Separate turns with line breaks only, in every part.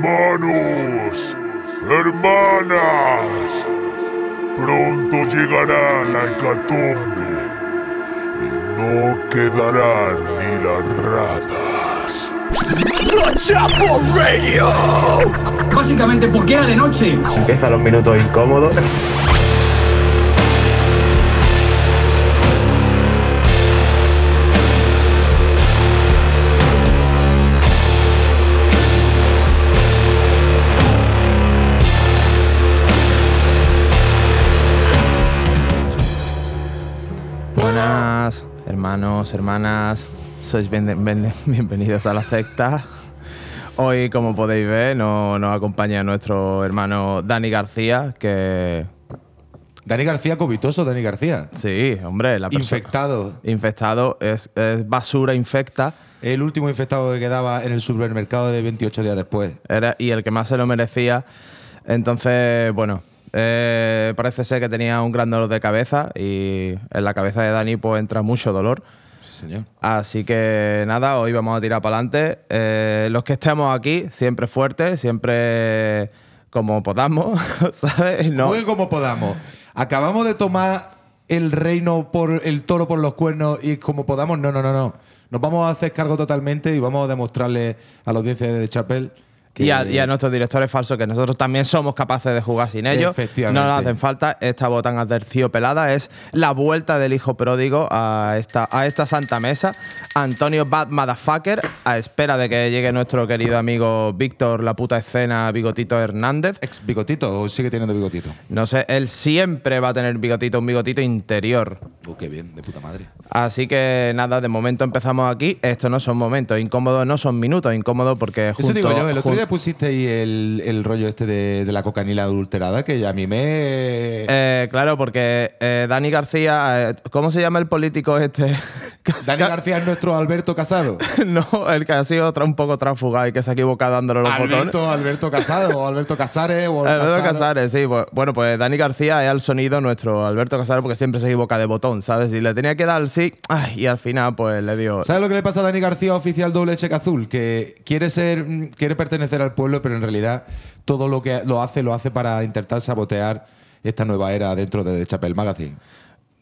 Hermanos, hermanas, pronto llegará la hecatombe y no quedarán ni las ratas.
Básicamente porque era de noche.
Empiezan los minutos incómodos.
Hermanos, hermanas. Sois bien- bien- bienvenidos a la secta. Hoy, como podéis ver, no- nos acompaña nuestro hermano Dani García, que
Dani García covitoso, Dani García.
sí, hombre, la persona
Infectado.
infectado es, es basura infecta
El último infectado que quedaba en el supermercado de 28 días después.
era, y el que más se lo merecía. Entonces, bueno, eh, parece ser que tenía un gran dolor de cabeza y en la cabeza de Dani pues entra mucho dolor.
Señor.
Así que nada, hoy vamos a tirar para adelante. Eh, los que estemos aquí, siempre fuertes, siempre como podamos, ¿sabes? No,
Muy como podamos. Acabamos de tomar el reino por el toro por los cuernos y como podamos. No, no, no, no. Nos vamos a hacer cargo totalmente y vamos a demostrarle a la audiencia de Chapel que
y, a, y a nuestros directores falsos, que nosotros también somos capaces de jugar sin ellos. No nos hacen falta. Esta botán pelada es la vuelta del hijo pródigo a esta, a esta santa mesa. Antonio Bad Motherfucker, a espera de que llegue nuestro querido amigo Víctor, la puta escena, Bigotito Hernández.
ex bigotito o sigue teniendo bigotito.
No sé, él siempre va a tener bigotito, un bigotito interior.
Oh, qué bien, de puta madre.
Así que nada, de momento empezamos aquí. Estos no son momentos incómodos, no son minutos incómodos porque
Eso
junto,
digo yo, el otro día pusiste ahí el, el rollo este de, de la cocanila adulterada que a mí me...
Eh, claro, porque eh, Dani García, eh, ¿cómo se llama el político este?
Dani García es nuestro Alberto Casado.
no, el que ha sido un poco transfugado y que se ha equivocado dándole los botones.
Alberto, Alberto Casado o Alberto Casares o
Alberto. Casares, sí. pues- bueno, pues Dani García es al sonido nuestro Alberto Casares porque siempre se equivoca de botón, ¿sabes? Y le tenía que dar el sí, ay, y al final pues le dio...
¿Sabes lo que le pasa a Dani García, oficial doble cheque azul? Que quiere ser, mm, quiere pertenecer al pueblo, pero en realidad todo lo que lo hace, lo hace para intentar sabotear esta nueva era dentro de Chapel Magazine.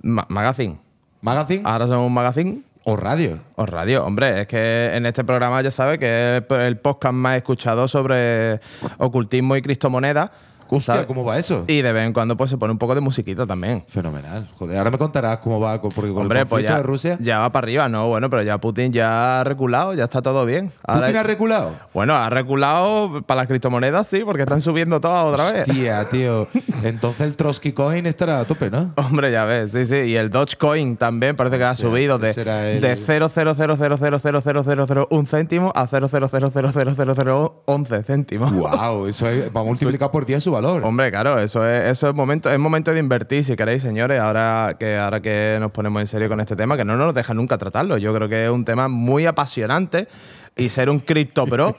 Ma- magazine.
¿Magazine
Ahora somos un magazine
o radio?
O radio, hombre, es que en este programa ya sabes que es el podcast más escuchado sobre ocultismo y criptomonedas.
Hostia,
¿sabes?
¿cómo va eso?
Y de vez en cuando pues se pone un poco de musiquita también.
Fenomenal. Joder, ahora me contarás cómo va, porque con
Hombre,
el
pues ya,
de Rusia.
ya va para arriba, ¿no? Bueno, pero ya Putin ya ha reculado, ya está todo bien. Ahora-
¿Putin ha reculado?
bueno, ha reculado para las criptomonedas, sí, porque están subiendo todas otra vez.
Tía, tío. Entonces el Trotsky Coin estará a tope, ¿no?
Hombre, ya ves, sí, sí. Y el Dogecoin también parece que ha
Hostia,
subido de,
el-
de 0,000000001 céntimo a 0,0000011 céntimos.
wow, eso es, va a multiplicar por 10 su valor.
Hombre, claro, eso es, eso es momento, es momento de invertir, si queréis, señores, ahora que, ahora que nos ponemos en serio con este tema, que no nos deja nunca tratarlo. Yo creo que es un tema muy apasionante y ser un cripto pro,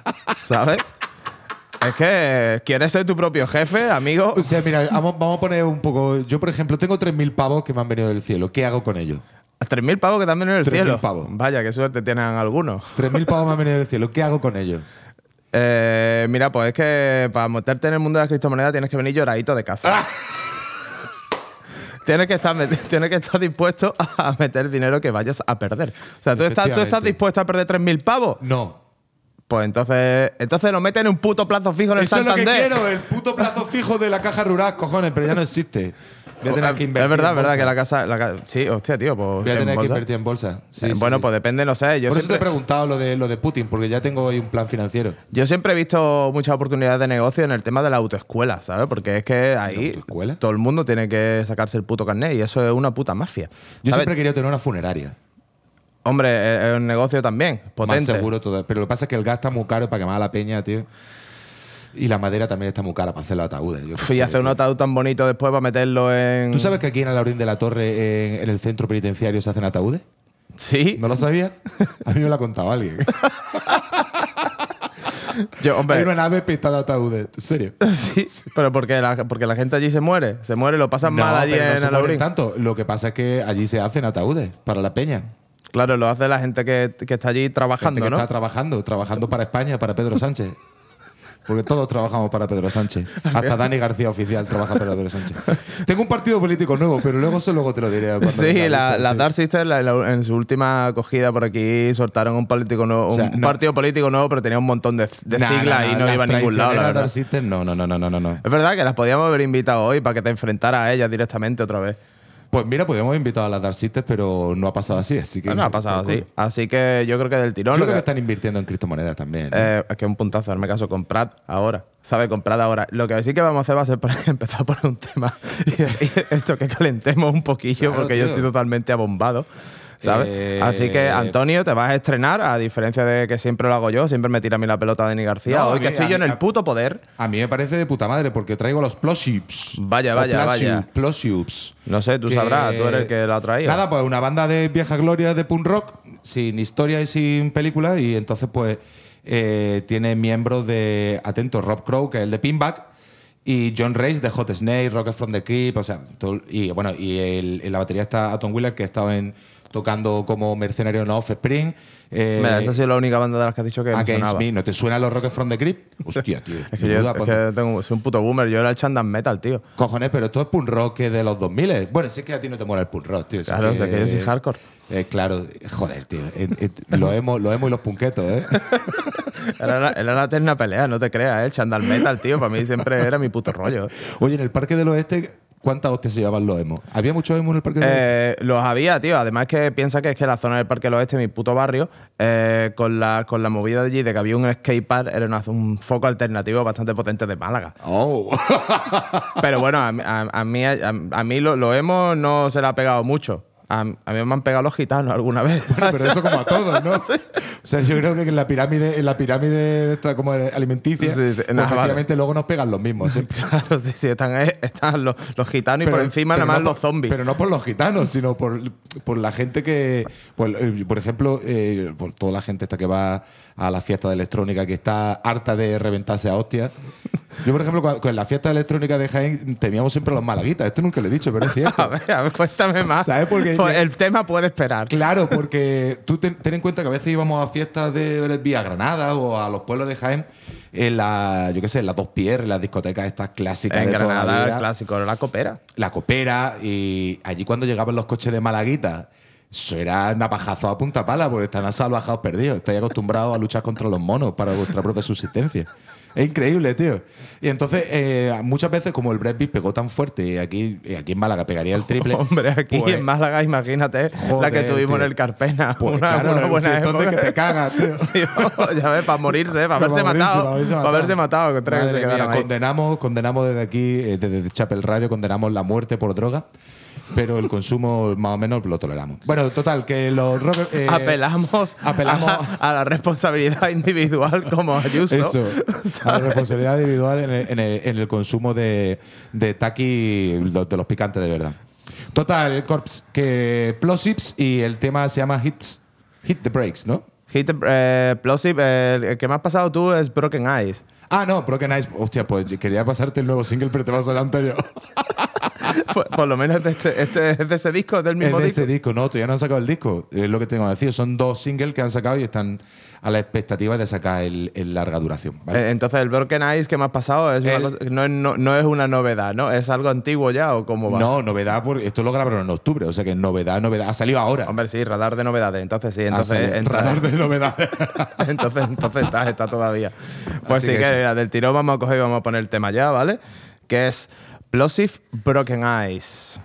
¿sabes? Es que quieres ser tu propio jefe, amigo.
O sea, mira, vamos, vamos a poner un poco. Yo, por ejemplo, tengo 3.000 pavos que me han venido del cielo. ¿Qué hago con ellos?
3.000 pavos que también en el
3.000
cielo.
pavos.
Vaya, qué suerte tienen algunos.
3.000 pavos me han venido del cielo. ¿Qué hago con ellos?
Eh, mira, pues es que para meterte en el mundo de las criptomonedas tienes que venir lloradito de casa. Tienes que, estar, tienes que estar dispuesto a meter dinero que vayas a perder. O sea, ¿tú estás, ¿tú estás
Efectivamente.
dispuesto a perder 3.000 pavos?
No.
Pues entonces, entonces lo meten en un puto plazo fijo en el
Eso es lo que
Santander.
quiero, el puto plazo fijo de la caja rural, cojones, pero ya no existe. Voy a tener que invertir.
es verdad,
en
verdad
bolsa.
que la casa, la ca- Sí, hostia, tío. Pues,
Voy a
¿en
tener que
bolsa?
invertir en bolsa. Sí,
Eh,
sí,
bueno,
sí.
pues depende, no sé. Yo
Por eso te
siempre,
he preguntado lo de, lo de Putin, porque ya tengo ahí un plan financiero.
yo siempre he visto muchas oportunidades de negocio en el tema de la autoescuela, ¿sabes? Porque es que ahí
autoescuela?
todo el mundo tiene que sacarse el puto carnet y eso es una puta mafia.
Yo
¿sabes?
siempre he querido tener una funeraria.
Hombre, es es un negocio también, potente.
Más seguro todo. Pero lo que pasa es que el gas está muy caro para quemar a la peña, tío. Y la madera también está muy cara para hacer los ataúdes. yo
a hacer un ataúd tan bonito después para meterlo en.
¿Tú sabes que aquí en Alaurín de la Torre, en, en el centro penitenciario, se hacen ataúdes?
Sí.
¿No lo sabías? A mí me lo ha contado alguien.
Yo,
Hay
hombre.
una nave pintada de ataúdes. ¿En serio?
Sí, pero porque la, porque la gente allí se muere. Se muere, lo pasan
No,
mal allí
pero no
en
se
Alaurín.
tanto. Lo que pasa es que allí se hacen ataúdes para la peña.
Claro, lo hace la gente que, que está allí
Gente
trabajando,
que
¿no?
está trabajando, trabajando para España, para Pedro Sánchez. Porque todos trabajamos para Pedro Sánchez. Hasta Dani García Oficial trabaja para Pedro Sánchez. Tengo un partido político nuevo, pero luego eso luego te lo diré.
Sí, la-
sí.
Dark Sisters la- la- en su última acogida por aquí soltaron un político nuevo,
O sea,
un
no.
partido político nuevo, pero tenía un montón de, de
Nah,
siglas
nah,
y no iba a ningún lado, la.
Dark no, no, no, no, no, no, no.
Es verdad que las podíamos haber invitado hoy para que te enfrentaras a ellas directamente otra vez.
Pues mira, podríamos invitar a las Dark Sisters, pero no ha pasado así, así que
No, ha pasado así. Así que yo creo que del tirón.
Yo creo que
que-
están invirtiendo en criptomonedas también. ¿no?
Eh, es que es un puntazo, hazme caso, comprad ahora. ¿Sabe? Comprad ahora. Lo que sí que vamos a hacer va a ser por- empezar a poner un tema. Y, y esto que calentemos un poquillo,
Claro,
porque yo estoy totalmente abombado. ¿Sabes?
Eh,
Así que, Antonio, te vas a estrenar, a diferencia de que siempre lo hago yo, siempre me tira a mí la pelota Dani García.
No,
Hoy
mí-
que estoy yo en el puto poder.
A mí me parece de puta madre porque traigo los Ploships.
Vaya, vaya, vaya.
Ploships.
No sé, tú
Que-
sabrás, tú eres el que lo ha traído.
Nada, pues una banda de vieja gloria de punk rock, sin historia y sin película, y entonces pues eh, tiene miembros de, atento, Rob Crow, que es el de Pinback, y John Race de Hot Snake, Rocket from the Crypt, o sea, todo- y bueno, y el- en la batería está Atom Wheeler, que ha estado en, tocando como mercenario en Offspring. Eh,
Mira, esa ha sido la única banda de las que has dicho que me
Against
sonaba.
Me, ¿no te suenan los Rocket from the Crypt? Hostia, tío.
Es que yo
menuda
es que tengo, soy un puto boomer, yo era el Chandan Metal, tío.
Cojones, pero esto es punk rock que de los 2000. Bueno, sí que a ti no te mola el punk rock, tío.
Claro, o sea, que yo soy hardcore.
Eh, claro, joder, tío. Eh, eh, lo, hemos, lo hemos y los punquetos, ¿eh?
Era la, era la eterna pelea, no te creas, ¿eh? el Chandal Metal, tío, para mí siempre era mi puto rollo.
Oye, en el Parque del Oeste, ¿cuántas hostias se llevaban los emos? ¿Había muchos emos en el Parque del Oeste?
Eh, los había, tío. Además que piensa que es que la zona del Parque del Oeste, mi puto barrio, eh, con, la, con la movida de allí de que había un skate park, era una- un foco alternativo bastante potente de Málaga.
Oh.
Pero bueno, a, mí- a- a mí, a, a mí lo, lo hemos no se le ha pegado mucho. A, a mí me han pegado los gitanos alguna vez.
pero eso como a todos, ¿no? O sea, yo creo que en la pirámide, en la pirámide esta como alimenticia,
Sí, sí,
pues
nada,
efectivamente luego nos pegan los mismos. ¿sí?
Claro, sí, sí, están, eh, están los, los gitanos y por encima
pero
nada más
no
los
por-
zombies.
Pero no por los gitanos, sino por, por la gente que. Pues, eh, por ejemplo, eh, por toda la gente esta que va a la fiesta de electrónica que está harta de reventarse a hostias. Yo, por ejemplo, con, la fiesta electrónica de Jaén temíamos siempre a los malaguitas. Esto nunca lo he dicho, pero es cierto.
a ver, a ver, cuéntame más.
¿Sabes por qué?
Pues el tema puede esperar.
Claro, porque tú ten, ten en cuenta que a veces íbamos a fiestas de Vía Granada o a los pueblos de Jaén, en la, yo qué sé, en las dos piernas, en las discotecas estas clásicas
En
de toda la
Granada,
vida
el clásico, la copera.
la copera y allí cuando llegaban los coches de Malaguita, eso era navajazo a punta pala porque están a salvajados perdidos. Estáis acostumbrados a luchar contra los monos para vuestra propia subsistencia. Es increíble, tío. Y entonces, eh, muchas veces, como el Pitt pegó tan fuerte y aquí, aquí en Málaga pegaría el triple.
Hombre, aquí
pues,
en Málaga, imagínate la que tuvimos
tío.
en el Carpena.
Pues
una,
claro,
una buena época.
que te cagas, tío.
Sí, ya ves, para morirse, para haberse
Para morirse,
matado.
para haberse
Para haberse matado,
mía, condenamos, condenamos desde aquí, eh, desde Chapel Radio, condenamos la muerte por droga, pero el consumo más o menos lo toleramos. Bueno, total, que los rock- eh,
apelamos,
apelamos-
a, a la responsabilidad individual como Ayuso.
Eso, a la responsabilidad individual en el, en el- en el consumo de, de taqui de, de los picantes de verdad. Total, Corps, que Plosips y el tema se llama Hits, Hit the Breaks, ¿no?
Hit the- eh, Plosive, eh, el que me has pasado tú es Broken Eyes.
Ah, no, Broken Eyes. Hostia, pues quería pasarte el nuevo single, pero te vas al anterior.
por, por lo menos de este, este es de ese disco, es del
Es
mismo
de
disco.
ese disco, no, todavía no han sacado el disco. Es lo que tengo que decir. Son dos singles que han sacado y están a la expectativa de sacar el, el larga duración. ¿vale?
Eh, Entonces, el Broken Eyes que me has pasado es una
El-
cosa- no, es, no, no es una novedad, ¿no? ¿Es algo antiguo ya o cómo va?
no, novedad, porque esto lo grabaron en octubre, o sea que novedad, novedad. Ha salido ahora.
Hombre, sí, radar de novedades. Entonces, sí, entonces. entra-
Radar de novedades.
entonces, entonces está, está todavía. Pues
Así
sí,
que
del tirón vamos a coger y vamos a poner el tema ya, ¿vale? Que es Plosive Broken Eyes.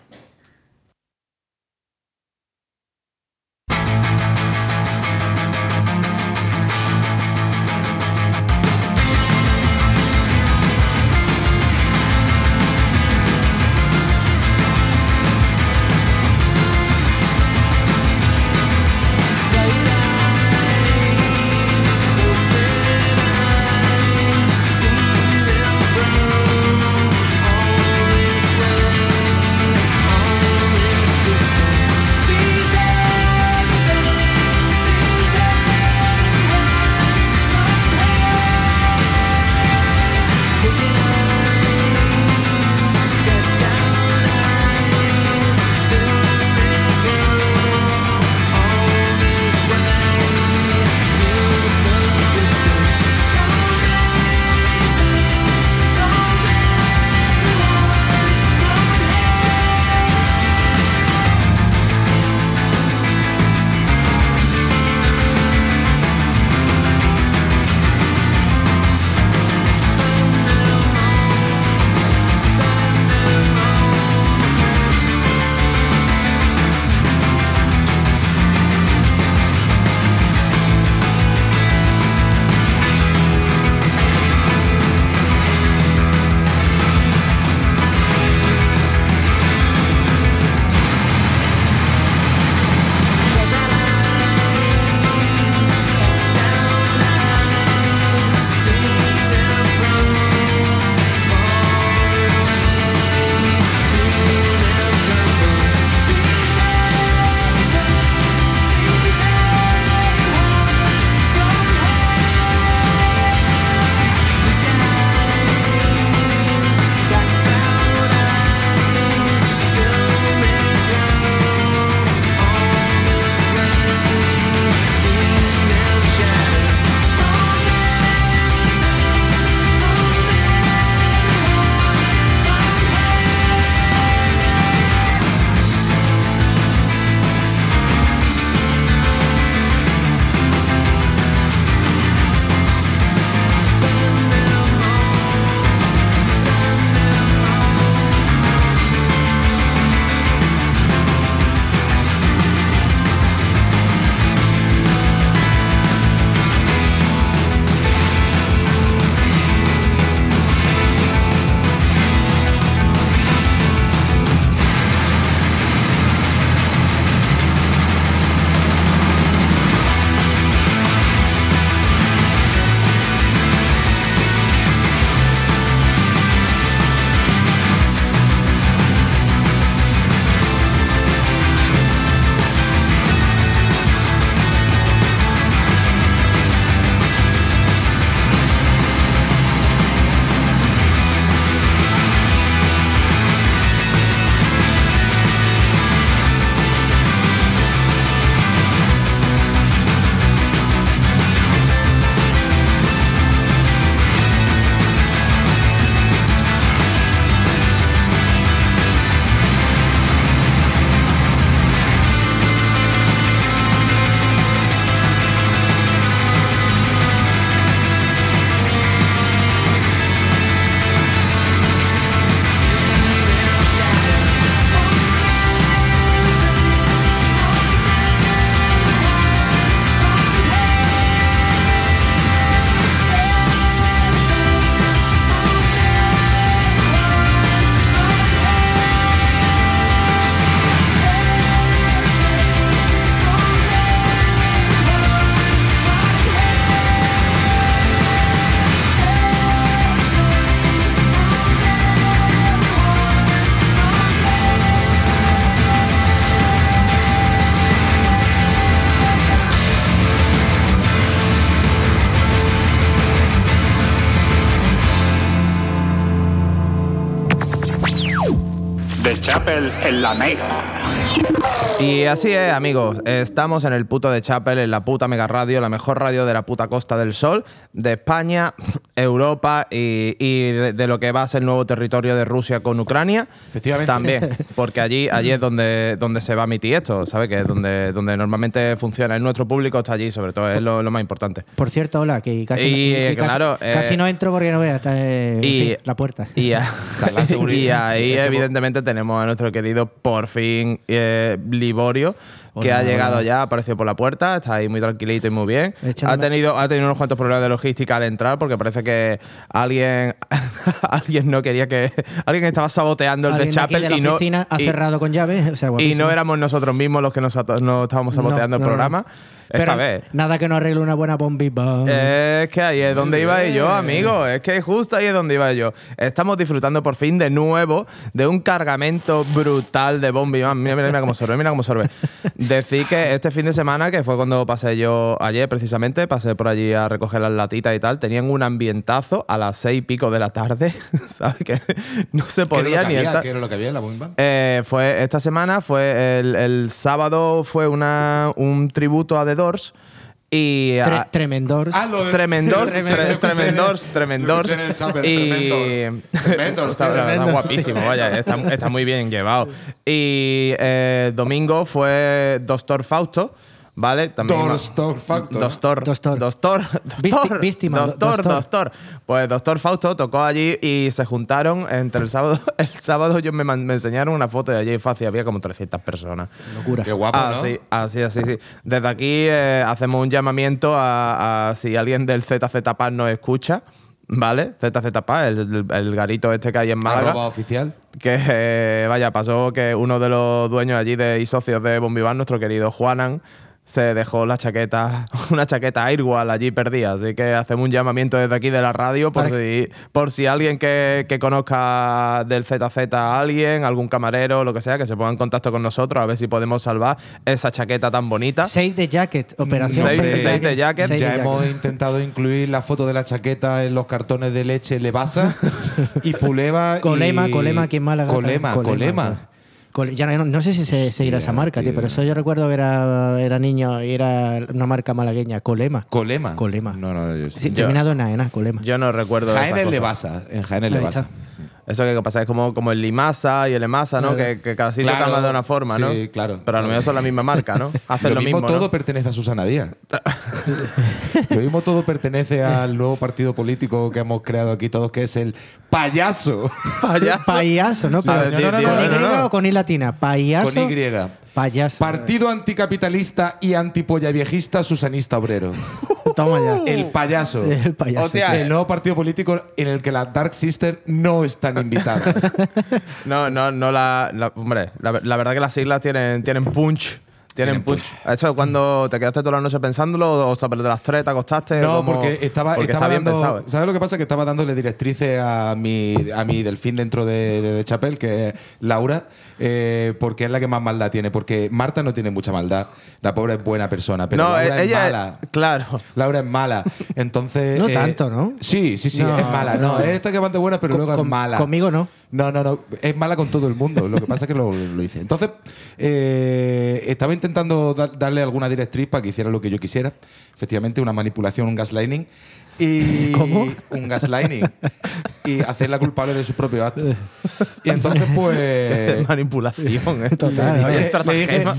En la Mega.
Y así es, amigos. Estamos en el puto de Chapel, en la puta Mega Radio, la mejor radio de la puta Costa del Sol, de España, Europa y, y de, de lo que va a ser el nuevo territorio de Rusia con Ucrania.
Efectivamente.
También, porque allí, allí es donde, donde se va a emitir esto, ¿sabes? Que es donde, donde normalmente funciona. Nuestro público está allí, sobre todo, es lo, lo más importante.
Por cierto, hola, que casi,
Y,
que
eh,
casi-
claro, eh,
casi no entro porque no veas está, eh, en
y-
fin, la puerta.
Y, a-
la seguridad.
y ahí,
Es que
evidentemente, tenemos a nuestro querido, por fin, eh, Liborio, que
Hola,
ha llegado
hola.
ya, ha aparecido por la puerta, está ahí muy tranquilito y muy bien.
Échame-
Ha tenido, ha tenido unos cuantos problemas de logística al entrar, porque parece que alguien, alguien no quería que. Alguien estaba saboteando el de Chapel
de la
y no.
oficina ha
y-
cerrado con llave. O sea,
y no éramos nosotros mismos los que nos, nos estábamos saboteando
No,
el
no, no.
Esta
Pero
vez.
Nada que no arregle una buena bombiva.
Es que ahí es donde iba yo, amigo. Es que justo ahí es donde iba yo. Estamos disfrutando por fin de nuevo de un cargamento brutal de Bombi Man. Mira, mira, mira cómo sorbe, mira cómo sorbe. Decir que este fin de semana, que fue cuando pasé yo ayer precisamente, pasé por allí a recoger las latitas y tal, tenían un ambientazo a las seis y pico de la tarde, ¿sabes? Que no se
¿Qué era
podía ni estar.
¿Qué era lo que había en la bomba?
Eh, fue esta semana, fue el, el sábado, fue una, un tributo a The Doors. Y
Tre-
a-
tremendors.
Ah, lo de-
Tremendors, tremendors, tremendors. y
tremendors. Tremendors,
está,
tío.
está guapísimo, vaya, está, está muy bien llevado. Y eh, domingo fue Doctor Fausto, ¿vale? También
Doctor Fausto.
Doctor,
Doctor.
Doctor, Doctor,
víctima,
Doctor,
Doctor.
Doctor. Pues Doctor Fausto tocó allí y se juntaron entre el sábado. El sábado ellos me, me enseñaron una foto de allí fácil, había como 300 personas.
Locura.
Qué guapo,
Ah,
¿no?
sí, así, así, sí. Desde aquí eh, hacemos un llamamiento a, a si alguien del ZZ Paz nos escucha, ¿vale? ZZ Paz, el, el- el garito este que hay en Málaga.
Arroba oficial.
Que, eh, vaya, pasó que uno de los dueños allí de, y socios de Bombiván, nuestro querido Juanan, se dejó la chaqueta, una chaqueta Airwall allí perdida. Así que hacemos un llamamiento desde aquí de la radio por, si, por si alguien que, que conozca del ZZ a alguien, algún camarero, lo que sea, que se ponga en contacto con nosotros a ver si podemos salvar esa chaqueta tan bonita.
Save the Jacket. Operación
Save-
Save,
Save the Jacket.
Save
Ya
the
hemos
Jacket.
intentado incluir la foto de la chaqueta en los cartones de leche Levasa y Puleva.
Colema,
y-
Colema aquí en Málaga.
Colema, Colema.
Col- ya no, no sé si se seguirá esa marca, tío,
tío.
pero eso yo recuerdo que era, era niño y era una marca malagueña. Colema.
Colema.
Colema.
No, no, yo
Sí,
Yo-
terminado en A, en A, Colema.
Yo no recuerdo
Jaén es. Levasa. En Jaén es
está.
Eso que pasa es como, como el Limasa y el Emasa, ¿no? Que, que cada sitio
Claro,
cambia de una forma, ¿no?
sí, claro.
Pero a lo mejor son la misma marca, ¿no? Hacen
lo,
lo,
mismo,
mismo,
todo
¿no?
pertenece a Susana Díaz. lo mismo todo pertenece al nuevo partido político que hemos creado aquí todos, que es el payaso.
Payaso.
Payaso, ¿no?
Sí,
Pa-
sí,
¿Con
tío,
Y
no, no, no.
o con I latina? Payaso.
Con Y.
Payaso.
Partido anticapitalista y antipolla viejista susanista obrero.
Toma ya.
El payaso.
El payaso.
Hostia,
El nuevo partido político en el que las Dark Sisters no están invitadas.
No, no, no la. la- hombre, la, la verdad que las siglas tienen, tienen punch. Tienen punch. Eso cuando te quedaste toda la noche pensándolo o sobre de las tres te acostaste.
No, porque estaba,
porque
estaba
bien pensado. ¿eh?
¿Sabes lo que pasa? Que estaba dándole directrices a mi, a mi delfín dentro de, de, de Chapel, que es Laura, eh, porque es la que más maldad tiene. Porque Marta no tiene mucha maldad. La pobre es buena persona, pero
no,
Laura
eh,
es
ella.
mala.
Claro.
Laura es mala. Entonces.
No
eh,
tanto, ¿no?
Sí, sí, sí,
No,
es mala. No,
no.
es esta que va de buena, pero
Con-
luego es
con-
mala.
conmigo no.
No, no, no. Es mala con todo el mundo. Lo que pasa es que lo, hice. Entonces, eh, estaba intentando da- darle alguna directriz para que hiciera lo que yo quisiera. Efectivamente, una manipulación, un gaslighting. Y
¿Cómo?
Un gaslighting. y hacerla culpable de su propio acto. Y entonces, pues.
Manipulación, ¿eh?
Total,
Le dije, le dije-
estratagema.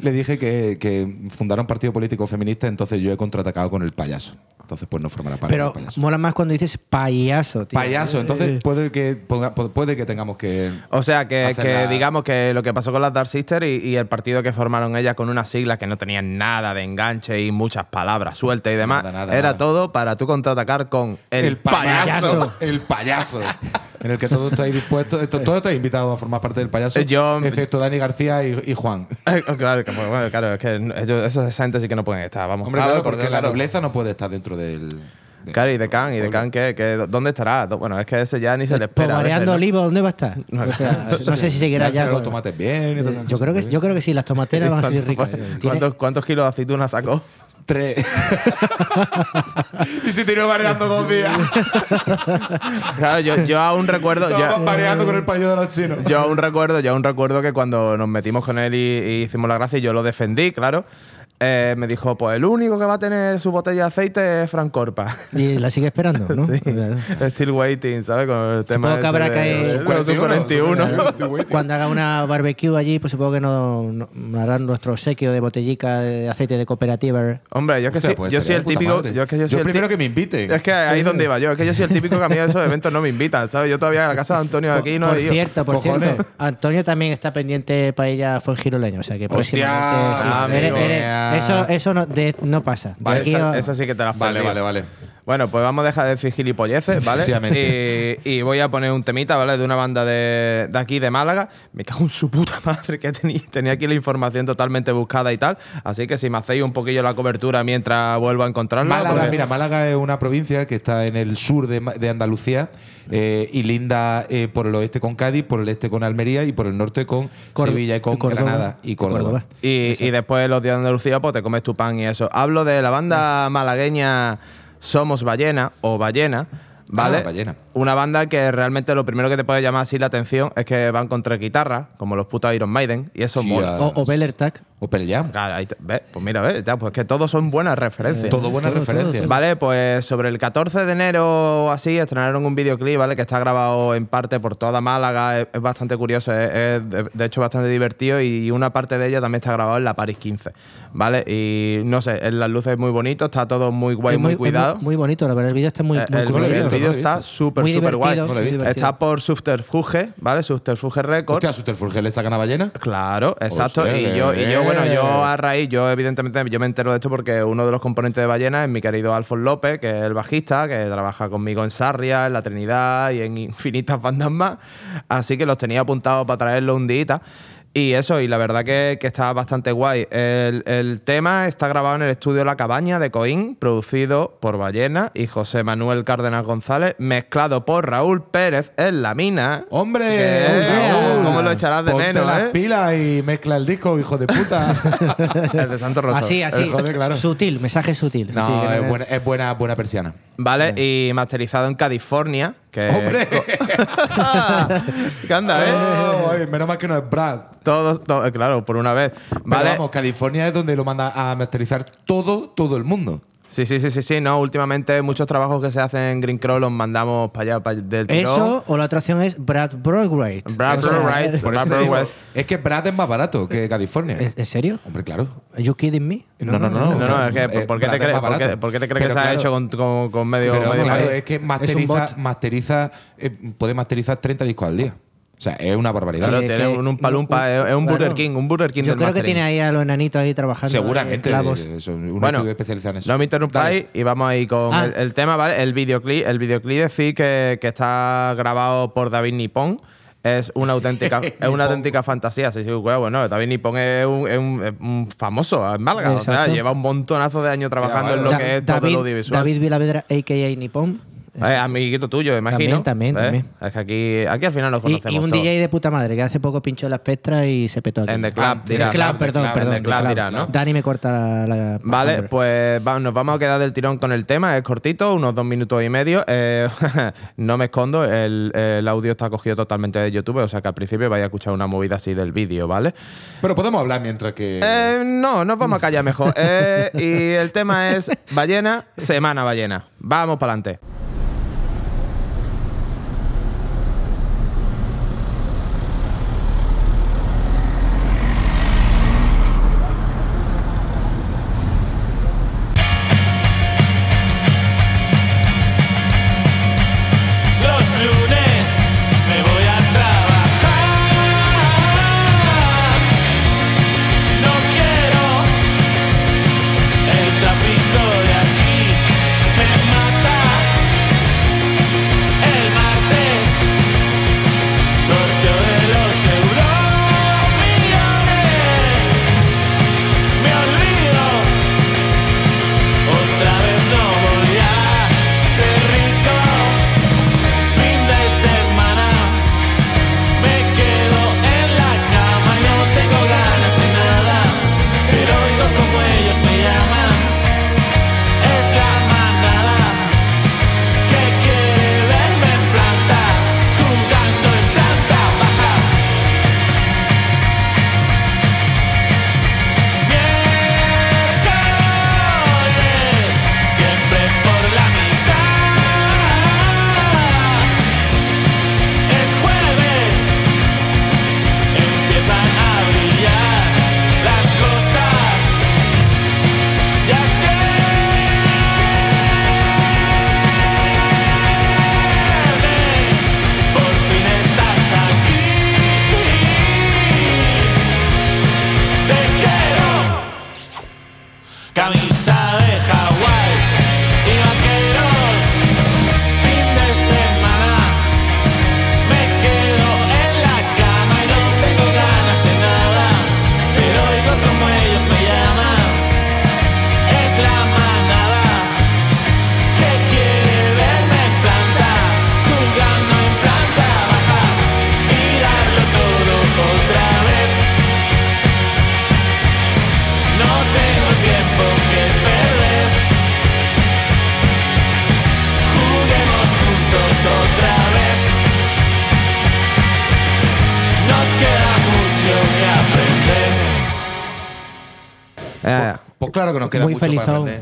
le dije que, que fundara un partido político feminista, entonces yo he contraatacado con el payaso. Entonces, pues no formará parte
Pero
del payaso.
mola más cuando dices payaso, tío.
Payaso,
Eh,
entonces puede que, ponga- puede que tengamos que.
O sea, que,
Hacer
que
la-
digamos que lo que pasó con las Dark Sisters y, y el partido que formaron ellas con unas siglas que no tenían nada de enganche y muchas palabras sueltas y demás,
Nada, nada,
era
nada.
todo para tú contraatacar con el,
payaso.
El payaso. en el que todos estáis dispuestos, esto- todos estáis invitados a formar parte del payaso.
Eh, yo-
excepto Dani García y, y Juan.
claro, que, pues, bueno, claro, es que ellos, esos gente sí que no pueden estar, vamos.
Hombre,
Claro,
claro, porque la
claro.
nobleza no puede estar dentro del.
Claro, y de Can, y de Can, ¿qué, qué, ¿dónde estará? Bueno, es que ese ya ni se le espera. a veces,
variando
¿no?
olivo, ¿dónde va a estar? O sea, no sé si seguirá
Ya
ya.
los
con-
tomates bien. y esas
Yo creo, que, yo creo que sí, las tomateras van a ser
¿Cuántos-
ricas.
¿Cuántos, cuántos kilos de aceitunas sacó?
Tres. y se tiró variando dos días.
Claro, yo, yo aún recuerdo. Yo-
variando con el payo de los chinos.
Yo aún recuerdo, yo aún recuerdo que cuando nos metimos con él y, y hicimos la gracia y yo lo defendí, claro. Eh, me dijo, pues el único que va a tener su botella de aceite es Frank Corpa.
Y la sigue esperando, ¿no?
Sí. Still waiting, ¿sabes? Con el tema
Supongo que habrá que-
de-
Sub
de los sub 41.
Cuando haga una barbecue allí, pues supongo que no, no- harán nuestro obsequio de botellica de aceite de cooperativa.
Hombre, yo es que
Hostia,
sí,
pues
yo soy el típico.
madre.
Yo, es que yo, soy el
primero que me inviten.
Es que ahí es donde iba yo. Es que yo soy el típico que a mí a esos eventos no me invitan, ¿sabes? Yo todavía a la casa de Antonio aquí no
por
he ido.
cierto, por
Cojones.
cierto, Antonio también está pendiente para ella fue giroleño, o sea que
Hostia,
próximamente sí.
amigo.
Eres- eres- eso eso no, de- no pasa. De
Vale,
aquí
esa,
a-
esa sí que te la has
Vale,
perdido.
vale, vale.
Bueno, pues vamos a dejar de decir gilipolleces, ¿vale? Y, y voy a poner un temita, ¿vale? De una banda de, de aquí, de Málaga. Me cago en su puta madre que tenía, tenía aquí la información totalmente buscada y tal. Así que si me hacéis un poquillo la cobertura mientras vuelvo a encontrarla.
Málaga,
porque-
mira, Málaga es una provincia que está en el sur de, Andalucía eh, y linda eh, por el oeste con Cádiz, por el este con Almería y por el norte con
Cor-
Sevilla y con
Córdoba.
Granada y Córdoba.
Córdoba.
Y, y después los días de Andalucía, pues te comes tu pan y eso. Hablo de la banda malagueña Somos Ballena o Ballena, ¿vale?
Ah, Ballena.
Una banda que realmente lo primero que te puede llamar así la atención es que van con tres guitarras, como los putos Iron Maiden, y eso mola.
o, o Beller Tac.
O Pearl Jam.
Claro, ahí te- ve, pues mira, ve, ya, pues que todos son buenas referencias.
Todo buenas
todo,
referencias.
todo.
Vale, pues sobre el 14 de enero o así estrenaron un videoclip, ¿vale? Que está grabado en parte por toda Málaga, es, es bastante curioso, es, es de, de hecho bastante divertido y una parte de ella también está grabado en la Paris 15, ¿vale? Y no sé, en las luces es muy bonito, está todo muy guay,
Es
muy,
es
cuidado.
Muy, bonito, la verdad, el vídeo está muy,
Eh,
muy
el, el vídeo
no lo he
está
visto.
súper,
Muy
súper guay.
divertido,
No lo he visto.
Está por Subterfuge, ¿vale? Subterfuge Records.
Hostia, ¿a Subterfuge le sacan a ballena?
Claro, exacto.
Hostia,
y yo, y yo. Bueno, yo a raíz, yo evidentemente yo me entero de esto porque uno de los componentes de Ballena es mi querido Alfon López, que es el bajista, que trabaja conmigo en Sarria, en La Trinidad y en infinitas bandas más. Así que los tenía apuntados para traerlo un día. Y eso, y la verdad que, que está bastante guay. El, el tema está grabado en el estudio La Cabaña de Coín, producido por Ballena y José Manuel Cárdenas González, mezclado por Raúl Pérez en la mina.
¡Hombre!
Que,
Raúl,
¿Cómo lo echarás de
Ponte
menos,
las
eh?
pilas y mezcla el disco, hijo de puta.
El de Santo Roto.
Así, así.
El joder, claro.
Sutil, mensaje sutil.
no,
sutil, que
es buena, es buena, buena persiana.
Vale, y masterizado en California. Que
¡Hombre!
¿Qué anda, eh?
Oh, ay, menos mal que no es Brad.
Todos, to- claro, por una vez.
Pero vamos, California es donde lo manda a masterizar todo, todo el mundo.
Sí, sí, sí, sí, sí. No, últimamente muchos trabajos que se hacen en Green Crow los mandamos para allá, para del tirón.
Eso o la otra opción es Brad Broadway.
Brad Broadway,
por
Brad
digo, es que Brad es más barato que California.
¿En en serio?
Hombre, claro.
¿Are you kidding me?
No, no, no.
No, no, es que,
Eh,
¿por, qué te crees, por, qué,
barato.
por qué te crees que se ha hecho con, con- con medio,
Pero
medio
claro,
país?
es que masteriza, masteriza eh, puede masterizar 30 discos al día. O sea, es una barbaridad.
Claro, tiene un, un palumpa, es, es un
claro.
Burger King, un Burger King
Yo
del
creo que tiene ahí a los enanitos ahí trabajando.
Seguramente.
eh, clavos.
son un
Bueno,
estudio especializado en eso.
No me interrumpáis
Dale.
y vamos ahí con
Ah.
el, el tema, ¿vale? El videoclip, el videoclip decir que, que está grabado por David Nippon. Es una auténtica, es una auténtica fantasía. Sí, sí, bueno, David Nippon es un, es un- es un famoso en Málaga. O sea, lleva un montonazo de años trabajando en lo
Da-
que es todo
David,
el audiovisual.
David Vilavedra, a.k.a. Nippon.
Eh, amiguito tuyo, imagino.
También, también,
¿Ves?
también.
Es que aquí, aquí al final nos
Y,
conocemos
y un
todos.
DJ de puta madre que hace poco pinchó la espectra y se petó. aquí.
En The Club,
Ah,
dirá.
The Club,
The
perdón,
Club,
perdón.
en The Club dirá, ¿no?
Dani me corta la. la-
Vale,
hombre.
pues va- nos vamos a quedar del tirón con el tema. Es cortito, unos dos minutos y medio. Eh, no me escondo, el, el audio está cogido totalmente de YouTube, o sea que al principio vais a escuchar una movida así del vídeo, ¿vale?
Pero podemos hablar mientras que.
Eh, no, nos vamos a callar mejor. Eh, y el tema es ballena, semana ballena. Vamos para adelante.
Muy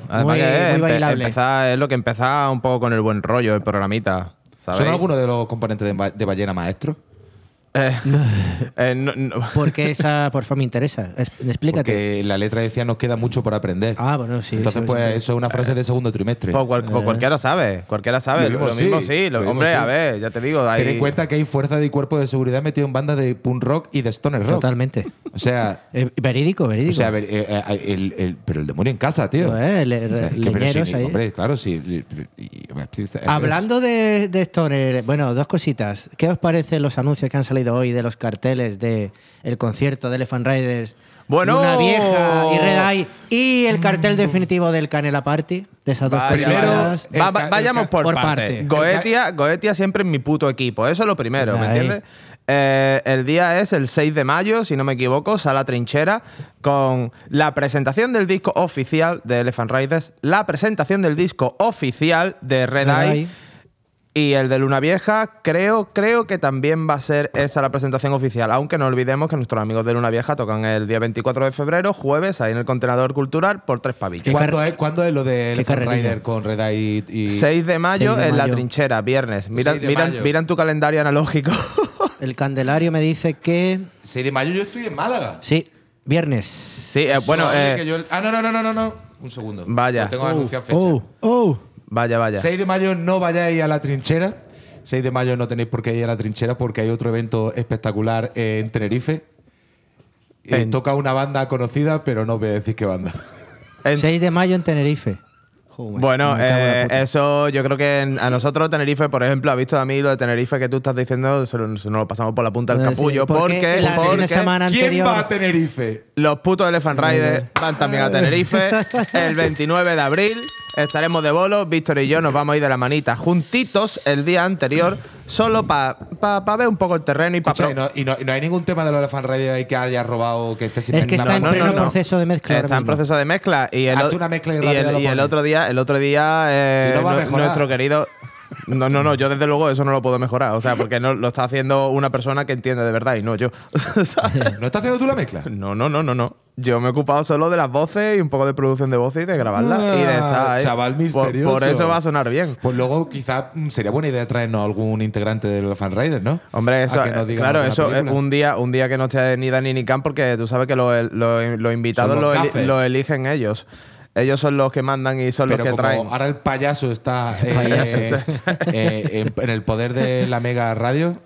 además que es,
muy bailable.
empezar- es lo que empezaba un poco con el buen rollo, el programita. ¿sabéis?
¿Son algunos de los componentes de, de Ballena Maestro?
Eh, eh, no- no-
¿Por qué esa, por favor, me interesa? Es- Explícate.
Porque la letra decía nos queda mucho por aprender.
Ah, bueno, sí.
Entonces,
sí,
pues
sí.
eso es una frase de segundo trimestre.
pues cual- pues cualquiera sabe, cualquiera sabe.
Lo
Lo
mismo
mismo,
sí,
sí. lo-
lo mismo
hombre,
sí.
a ver, ya te digo. Hay,
Ten en cuenta que hay fuerzas y cuerpos de seguridad metidos en bandas de punk rock y de stoner rock.
Totalmente.
O sea,
Eh, verídico, verídico.
o sea a ver, eh, eh, el- el- pero el demonio en casa, tío.
Eh, le-
O sea, es que, pero
leñeros
sí,
ahí.
hombre, claro, sí. y- y- y-
Hablando de, de Stoner, bueno, dos cositas. ¿Qué os parecen los anuncios que han salido hoy de los carteles de el concierto de Elephant Riders?
Bueno.
Una vieja y Red Eye y el cartel definitivo del Canela Party, de esas dos
Vaya, va- va-
el
vayamos por,
por
parte.
parte.
Goetia, Goetia siempre en mi puto equipo. Eso es lo primero, ¿me entiendes? Eh, el día es el 6 de mayo, si no me equivoco, Sala Trinchera, con la presentación del disco oficial de Elephant Riders, la presentación del disco oficial de Red,
Red
Eye,
Eye.
Y el de Luna Vieja, creo, creo que también va a ser esa la presentación oficial. Aunque no olvidemos que nuestros amigos de Luna Vieja tocan el día 24 de febrero, jueves, ahí en el contenedor cultural, por tres pavillos.
¿Cuándo, es, ¿Cuándo es lo de Elephant. Rider con Red Eye y, y-
6 de mayo
6 de
en la trinchera, viernes. Mira,
6 de
mira, mira en tu calendario analógico.
El Candelario me dice que.
6 de mayo yo estoy en Málaga.
Sí, viernes.
sí, eh, bueno, eh,
que yo- ah, no, no, no, no, no, no. Un segundo.
Vaya.
Lo tengo anunciado fecha.
Oh, oh.
Vaya, vaya.
6 de mayo no vayáis a la trinchera. 6 de mayo no tenéis por qué ir a la trinchera porque hay otro evento espectacular en Tenerife. Eh, Toca una banda conocida, pero no voy a decir qué banda.
En-
6 de mayo en Tenerife. Joder,
bueno,
me
eh, eso yo creo que en- a nosotros Tenerife, por ejemplo, ha visto a mí lo de Tenerife que tú estás diciendo, se lo- se nos lo pasamos por la punta del capullo.
sí, porque
Porque,
la
porque
semana
¿Quién
anterior.
va a Tenerife?
los putos Elephant Riders van también a Tenerife. El 29 de abril estaremos de bolo. Víctor y yo nos vamos a ir de la manita juntitos el día anterior, solo para ver un poco el terreno y para.
Y, no, y no- y no hay ningún tema de los Elephant Rider ahí que haya robado que esté sin
Es que está en
no, no,
pleno
no.
proceso de mezcla.
Está en proceso de mezcla y el, o-
una mezcla y
y el, el otro día, el otro día, eh,
Si no
nuestro querido. No, no, no, yo desde luego eso no lo puedo mejorar. O sea, porque no, lo está haciendo una persona que entiende de verdad y no yo.
¿No estás haciendo tú la mezcla?
No, no, no, no, no. Yo me he ocupado solo de las voces y un poco de producción de voces y de grabarlas. y de
Ah,
estar
chaval misterioso.
Por, eso va a sonar bien.
Pues luego quizás sería buena idea traernos algún integrante de los Fan Riders, ¿no?
Hombre, eso, eh, claro, eso es
película.
un día, un día que no esté ni Dani ni Cam, porque tú sabes que los lo, lo invitados
los
eli-
gafes.
lo eligen ellos. Ellos son los que mandan y son
Pero
los que
como
traen.
ahora el payaso está eh,
Payaso.
eh, en, en el poder de la Mega Radio.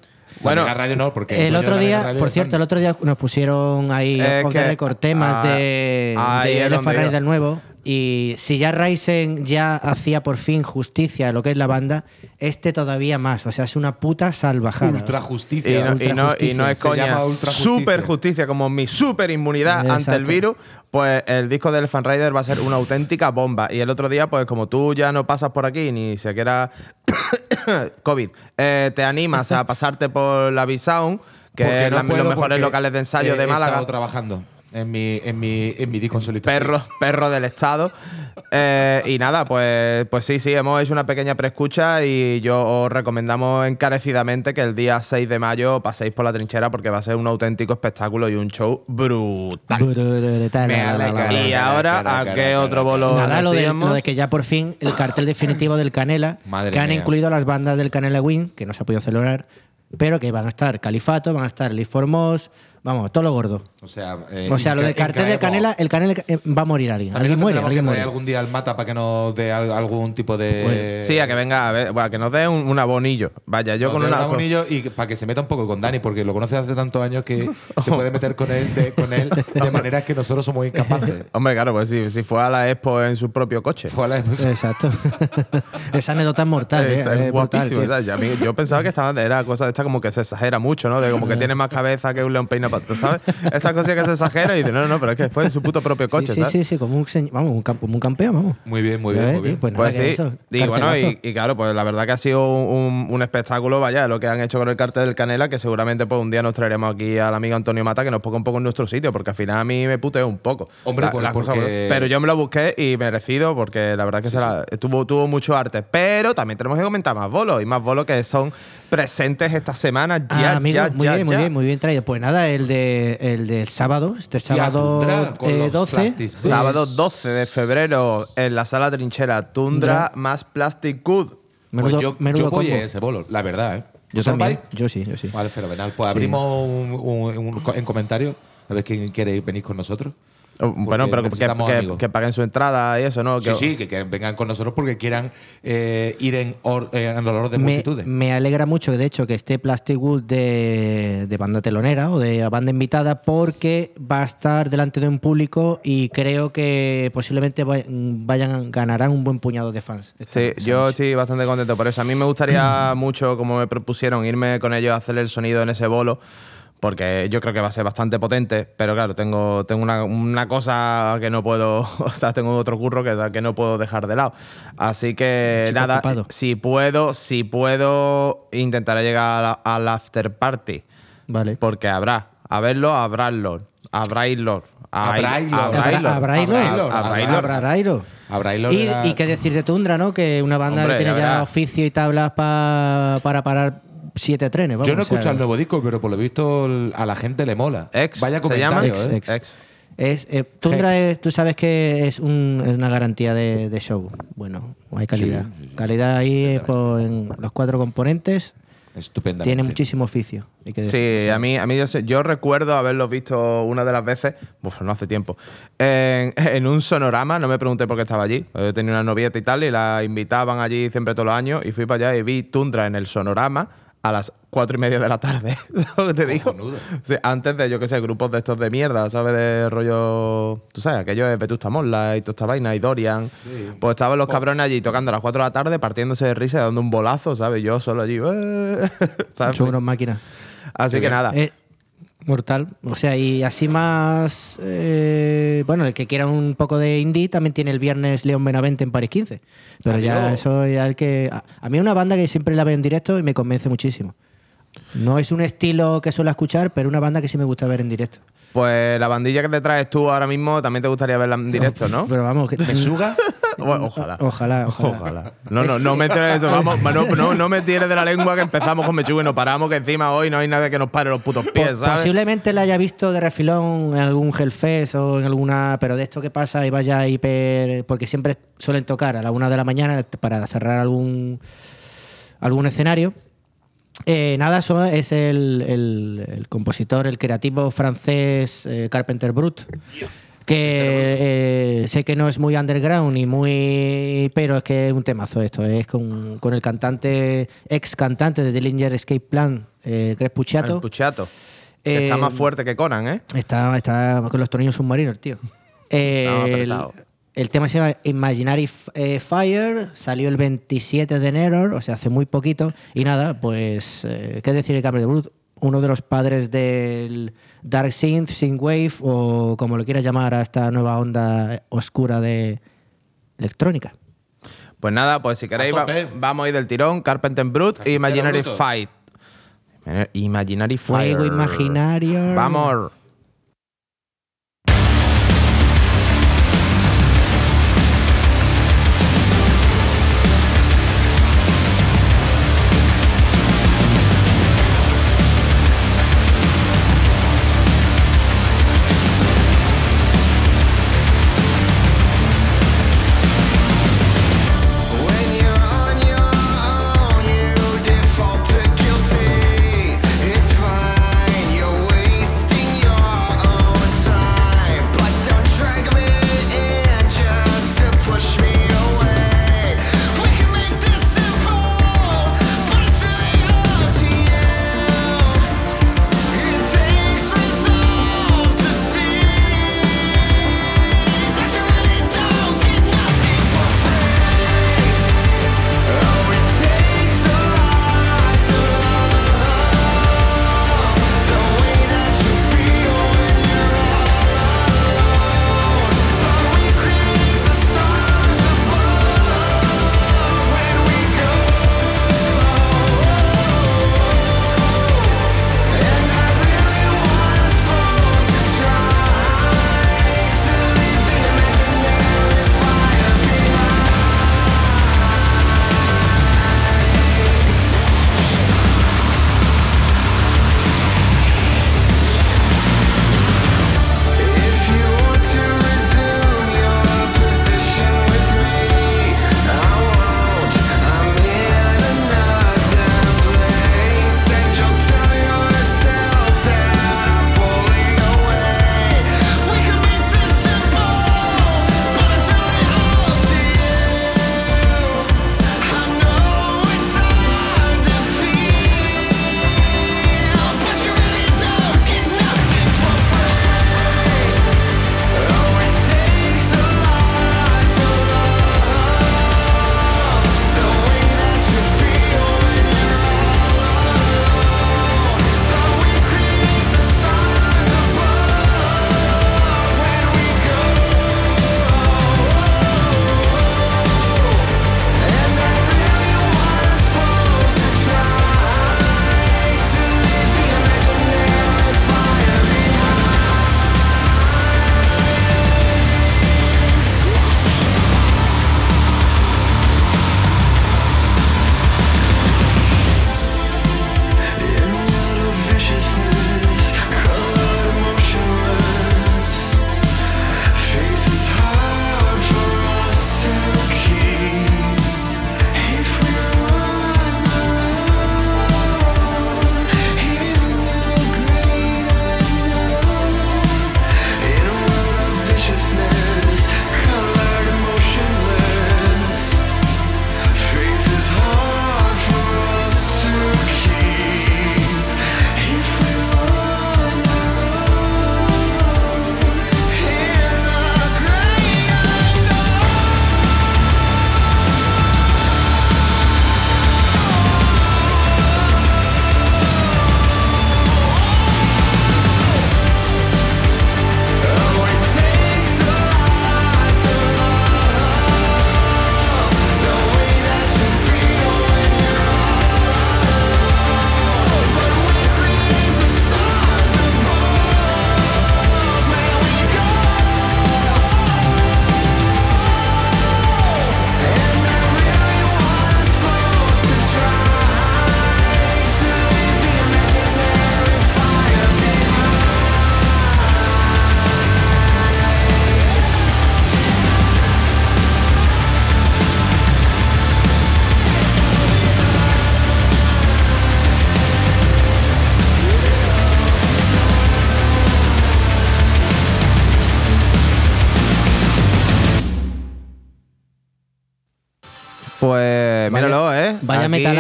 Bueno,
la Mega Radio no, porque
El otro
de
día, por cierto, el otro día nos pusieron ahí the
que-
record temas
ah,
de, de
iba.
Rider nuevo. Y si ya Ryzen ya hacía por fin justicia a lo que es la banda, este todavía más. O sea, es una puta salvajada.
Ultra
sea,
Y
justicia.
no,
ultra
y no- y
justicia.
no es
Se
coña.
llama ultra justicia.
Super justicia, como mi super inmunidad ante el virus. Pues el disco del Fan Rider va a ser una auténtica bomba. Y el otro día, pues como tú ya no pasas por aquí, ni siquiera COVID, eh, te animas a pasarte por la B-Sound, que
Porque
es
no
la-
puedo
los mejores locales de ensayo
he-
de
He
Málaga.
estado trabajando en mi, en mi, en mi disco solitario.
perro, perro del Estado. Eh, y nada, pues, pues sí, sí, hemos hecho una pequeña preescucha y yo os recomendamos encarecidamente que el día 6 de mayo paséis por la trinchera porque va a ser un auténtico espectáculo y un show brutal.
brutal.
Me alegra.
Y ahora, ¿a qué otro bolo
Nada, lo de, lo de que ya por fin el cartel definitivo del Canela,
Madre
que han
mía.
incluido las bandas del Canela Win, que no se ha podido celebrar, pero que van a estar Califato, van a estar Liz Formos, Vamos, todo lo gordo.
O sea, eh,
O sea, lo
Inca-
de cartel de
Incaemo.
canela, el canela eh, va a morir alguien.
También
Alguien muere,
que
alguien muere.
algún día al mata para que nos dé al- algún tipo de.
Sí, a que venga, a ver, bueno, que nos dé un, un abonillo. Vaya, yo
Nos
con
un abonillo y para que se meta un poco con Dani, porque lo conoce hace tantos años que se puede meter con él de, con él de manera que nosotros somos incapaces.
Hombre, claro, pues si, si fue a la expo en su propio coche.
Fue a la
Exacto. Esa anécdota es mortal.
Es,
eh,
es
es
a mí- yo pensaba que estaba, era cosa de esta como que se exagera mucho, ¿no? De como que tiene más cabeza que un león peina ¿sabes? Esta cosa que se exagera y dice, no, no, pero es que fue en su puto propio coche,
sí, sí,
¿sabes?
sí, sí, como un, vamos, un, cam- como un campeón, vamos.
Muy bien, muy bien, muy
tío,
bien.
Pues, nada,
Pues sí,
eso,
y bueno, y, y claro, pues la verdad que ha sido un, un- espectáculo, vaya, lo que han hecho con el cartel del Canela, que seguramente pues un día nos traeremos aquí al amigo Antonio Mata que nos ponga un poco en nuestro sitio, porque al final a mí me puteó un poco.
Hombre,
La-
pues,
las cosas-
porque-
pero yo me lo busqué y merecido, porque la verdad que se la- tuvo, tuvo mucho arte. Pero también tenemos que comentar más bolos, y más bolos que son presentes esta semana ya,
Ah, amigo,
ya,
muy
ya,
bien, muy bien, muy bien traído. Pues nada, el de el del sábado, este sábado eh,
los
12.
Plastic Boots.
Sábado 12 de febrero en la sala trinchera Tundra más Plastic Good.
Menudo,
Pues yo,
menudo
yo voy a ese bolo, la verdad, ¿eh?
Yo
¿Vosotros
también.
vais?
Yo sí, yo sí.
Vale, fenomenal. Pues abrimos un, un- un- en comentarios a ver quién quiere venir con nosotros.
Oh, Bueno, pero que, paguen su entrada y eso, ¿no?
Sí,
Que-
sí, que, que vengan con nosotros porque quieran eh, ir en, or- eh, en olor de
Me,
multitudes.
me alegra mucho, de hecho, que esté Plastic Wood de, de banda telonera o de banda invitada porque va a estar delante de un público y creo que posiblemente vay- vayan ganarán un buen puñado de fans.
Sí, yo
noche.
estoy bastante contento por eso. A mí me gustaría mucho, como me propusieron, irme con ellos a hacer el sonido en ese bolo, porque yo creo que va a ser bastante potente, pero claro, tengo, tengo una, una cosa que no puedo, o sea, tengo otro curro que, que no puedo dejar de lado. Así que nada,
ocupado.
si puedo, si puedo, intentaré llegar al after party,
Vale.
porque habrá, a verlo, habrá-lo. Habrá-lo.
Habrá-. Habrailo.
Habrailo.
Habrailo. Habrailo Y, y qué decir de Tundra, ¿no? Que una banda
Hombre,
que tiene
ya
oficio y tablas pa- para parar siete trenes. vamos,
Yo no he
o sea,
escuchado el nuevo disco, pero por lo visto a la gente le mola.
Ex,
Vaya
¿se llama?
comentario, ¿eh?
Ex.
Ex.
Es, eh, Tundra es, tú sabes que es, un- es una garantía de, de show. Bueno, hay calidad. Calidad ahí eh, por- en los cuatro componentes.
Estupendamente.
Tiene muchísimo oficio. hay que
Sí, a mí, a mí yo, sé- yo recuerdo haberlos visto una de las veces, uf, no hace tiempo, en, en un sonorama, no me pregunté por qué estaba allí. Yo tenía una novieta y tal, y la invitaban allí siempre todos los años, y fui para allá y vi Tundra en el sonorama a las cuatro y media de la tarde. ¿Sabes lo que te digo? Sí, antes de, yo qué sé, grupos de estos de mierda, ¿sabes? De rollo. Tú sabes, aquello es Vetusta Morla y toda esta vaina y Dorian. Pues estaban los cabrones allí tocando a las 4 de la tarde, partiéndose de risa y dando un bolazo, ¿sabes? Yo solo allí. "Eh", ¿sabes?
Son unas máquinas.
Así que nada.
Eh, mortal. O sea, y así más. eh, bueno, el que quiera un poco de indie también tiene el viernes León Benavente en París 15. Pero ya
Adiós.
eso ya el que. A, a mí es una banda que siempre la veo en directo y me convence muchísimo. No es un estilo que suelo escuchar, pero una banda que sí me gusta ver en directo.
Pues la bandilla que te traes tú ahora mismo también te gustaría verla en directo, ¿no?
Pero vamos, que.
¿Me suga?
Bueno, ojalá.
Ojalá, ojalá.
No, no, no me tires eso, vamos, no, no, no me tires de la lengua que empezamos con Mechuga y nos paramos, que encima hoy no hay nada que nos pare los putos pies.
Posiblemente la haya visto de refilón en algún Hellfest o en alguna. Pero de esto que pasa y vaya hiper. Porque siempre suelen tocar a la una de la mañana para cerrar algún, algún escenario. Eh, nada, eso es el, el- el compositor, el creativo francés eh, Carpenter Brut. Que eh, sé que no es muy underground y muy. Pero es que es un temazo esto. Es con, con el cantante, ex cantante de Dillinger Escape Plan, eh, Greg.
El está más fuerte que Conan, ¿eh?
Está, está con los tornillos submarinos, tío. Eh,
Estaba
el, tema se llama Imaginary eh, Fire, salió el 27 de enero, o sea, hace muy poquito. Y nada, pues, eh, ¿qué decir de Cameron Brut? Uno de los padres del Dark Synth, Synthwave, o como lo quieras llamar a esta nueva onda oscura de electrónica.
Pues nada, pues si queréis, va- vamos a ir del tirón. Carpenter Brute y Imaginary. Fight. Imaginary Fire.
Fuego imaginario.
Vamos.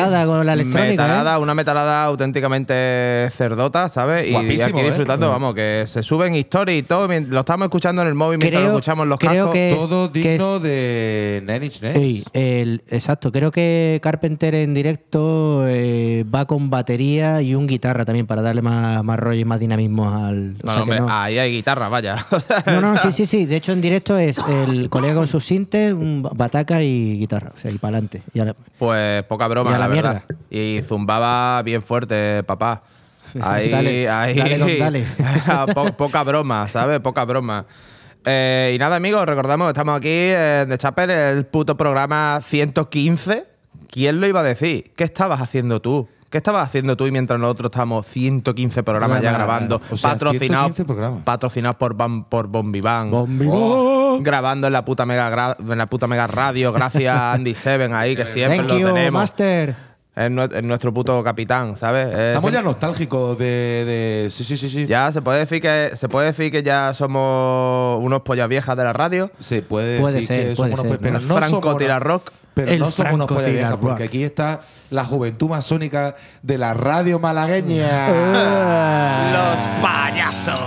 Metalada con la electrónica,
Metalada,
¿eh?
una metalada auténticamente cerdota, ¿sabes? Y- aquí
¿eh?
disfrutando, vamos, que se suben historias y todo. Lo estamos escuchando en el móvil mientras lo escuchamos en los
creo
cascos.
que-
Todo
que
digno de Nine Inch Nails.
Sí, el- exacto. Creo que Carpenter en directo eh, va con batería y un guitarra también para darle más, más rollo y más dinamismo al. o
No,
sea que
hombre,
no-
ahí hay guitarra, vaya.
No, no, sí, sí, sí. De hecho, en directo es el colega con sus sintes, un bataca y guitarra. O sea, y para adelante.
Pues poca broma,
la,
verdad.
Mierda.
Y zumbaba bien fuerte, papá. Ahí,
Dale,
ahí.
dale, dale.
Po- poca broma, ¿sabes? Poca broma. Eh, y nada, amigos, recordamos, estamos aquí en The Chapel, el puto programa 115. ¿Quién lo iba a decir? ¿Qué estabas haciendo tú? ¿Qué estabas haciendo tú y mientras nosotros estamos 115 programas ya grabando?
o sea,
patrocinados
115 programas.
patrocinados por, Bam- por Bombiván.
Bombi-
grabando en la puta mega en la puta mega radio gracias a Andy Seven ahí que siempre
Thank
lo
you,
tenemos
Master.
es, nue- es nuestro puto capitán sabes Es
Estamos ya nostálgicos de, de- Sí, sí, sí, sí.
ya se puede decir que se puede decir que ya somos unos pollas viejas de la radio
Se puede,
Puede
decir
ser,
que
puede
somos unos
ser,
pero
¿no?
no
Franco
somos
tira
unos-
rock.
Pero
El
no somos unos viejas, porque aquí está la juventud masónica de la radio malagueña.
los payasos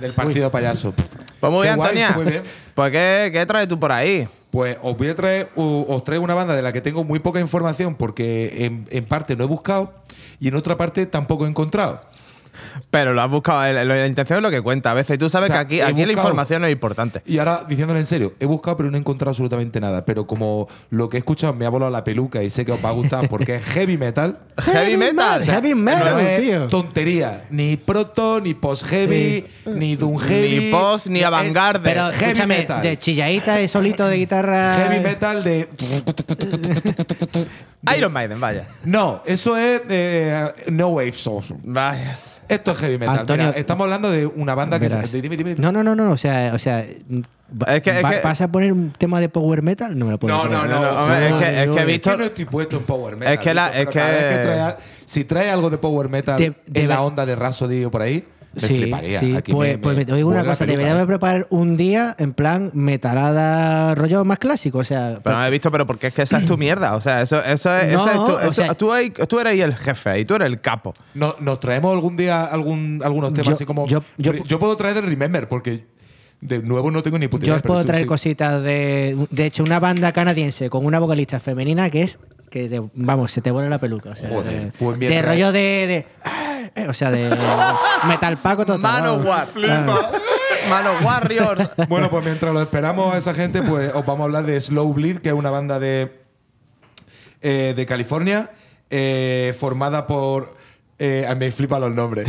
del partido payaso.
pues muy
Qué
bien
guay,
Antonia
muy bien.
pues ¿qué, qué traes tú por ahí
Pues os voy a traer, os traigo una banda de la que tengo muy poca información porque en, en parte no he buscado y en otra parte tampoco he encontrado.
Pero lo has buscado la intención es lo que cuenta a veces y tú sabes
O sea,
que aquí aquí la información es importante
Y ahora, diciéndole en serio, he buscado pero no he encontrado absolutamente nada. Pero como lo que he escuchado me ha volado la peluca y sé que os va a gustar porque es heavy metal.
heavy metal
heavy metal,
no es
tío.
tontería. Ni proto, ni post-heavy, ni doom heavy.
Ni post, ni avant-garde.
Pero
heavy
escúchame,
metal.
de chilladita y solito de guitarra.
Heavy metal de.
Iron Maiden vaya
No, eso es eh, No Wave Source.
vaya
Esto es heavy metal.
Antonio-
Mira, estamos hablando de una banda que.
Verás.
se- Dime, dime.
No, no, no, no. O sea, o sea.
Es que- es que-
¿Vas a poner un tema de power metal? No me lo puedo
No, no, no.
no, hombre, es que- es que he visto-
Es que no estoy puesto en Power Metal.
Es que la-
Víctor,
es que-
trae- si trae algo de Power Metal
De- de
en la onda de Rhapsody o por ahí, me
sí,
fliparía.
sí.
Aquí
pues,
me-
pues
me
te digo una cosa, deberíamos preparar un día en plan metalada, rollo más clásico. O sea,
Pero no he visto, pero porque es que esa es tu mierda. O sea, eso, eso es,
No,
esa es tu,
o
eso-
sea-
tú, ahí- tú eres ahí el jefe, ahí tú eres el capo.
No- ¿Nos traemos algún día algún, algunos temas
Yo-
así como.
yo- yo-
yo puedo traer de Remember, porque de nuevo no tengo ni puta
yo
idea,
os
pero
puedo traer
sí.
cositas de. De hecho, una banda canadiense con una vocalista femenina que es. Que te- vamos, se te vuela la peluca. O sea,
Joder,
de,
pues
de
mientras-
rollo de. de- eh, o sea, de. metal paco total.
Manowar.
vamos.
Mano Warrior.
Bueno, pues mientras lo esperamos a esa gente, pues os vamos a hablar de Slow Bleed, que es una banda de, eh, de California, eh, formada por. eh, me flipan los nombres.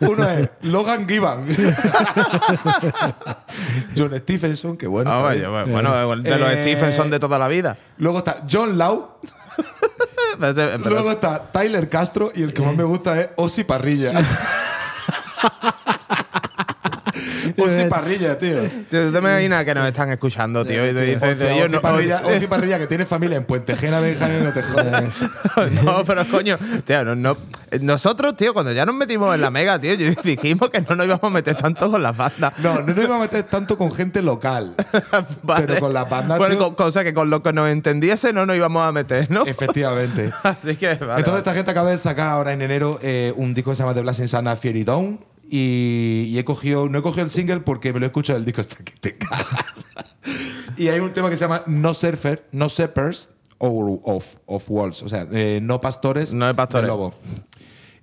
Uno es Logan Gibbon. John Stephenson, que bueno.
Ah, vaya, bueno, de los
Eh,
Stephenson de toda la vida.
Luego está John Lau. Luego está Tyler Castro. Y el que más me gusta es Ozzy Parrilla. Ozzy Parrilla, tío.
Tío, ¿Tú te imaginas que nos están escuchando, tío? Y tú dices, yo no,
Parrilla, Ozzy Parrilla, que tiene familia en Puentejena, Benjamín, no te jodas.
no, pero coño, tío, no, no- nosotros, tío, cuando ya nos metimos en la mega, tío, yo- dijimos que no nos íbamos a meter tanto con las bandas.
No, no nos iba a meter tanto con gente local.
Vale.
Pero con las bandas,
Bueno,
tío-
cosa que con lo que nos entendiese no nos íbamos a meter, ¿no?
Efectivamente.
Así que, vale,
Entonces,
vale.
esta gente acaba de sacar ahora en enero eh, un disco que se llama The Blessing Sana Fury Down. Y, y he cogido, no he cogido el single porque me lo he escuchado el disco hasta que te cagas. y hay un tema que se llama No Surfer, No Shepherds or of, of Wolves. O sea, eh, no pastores,
No de pastores.
lobo.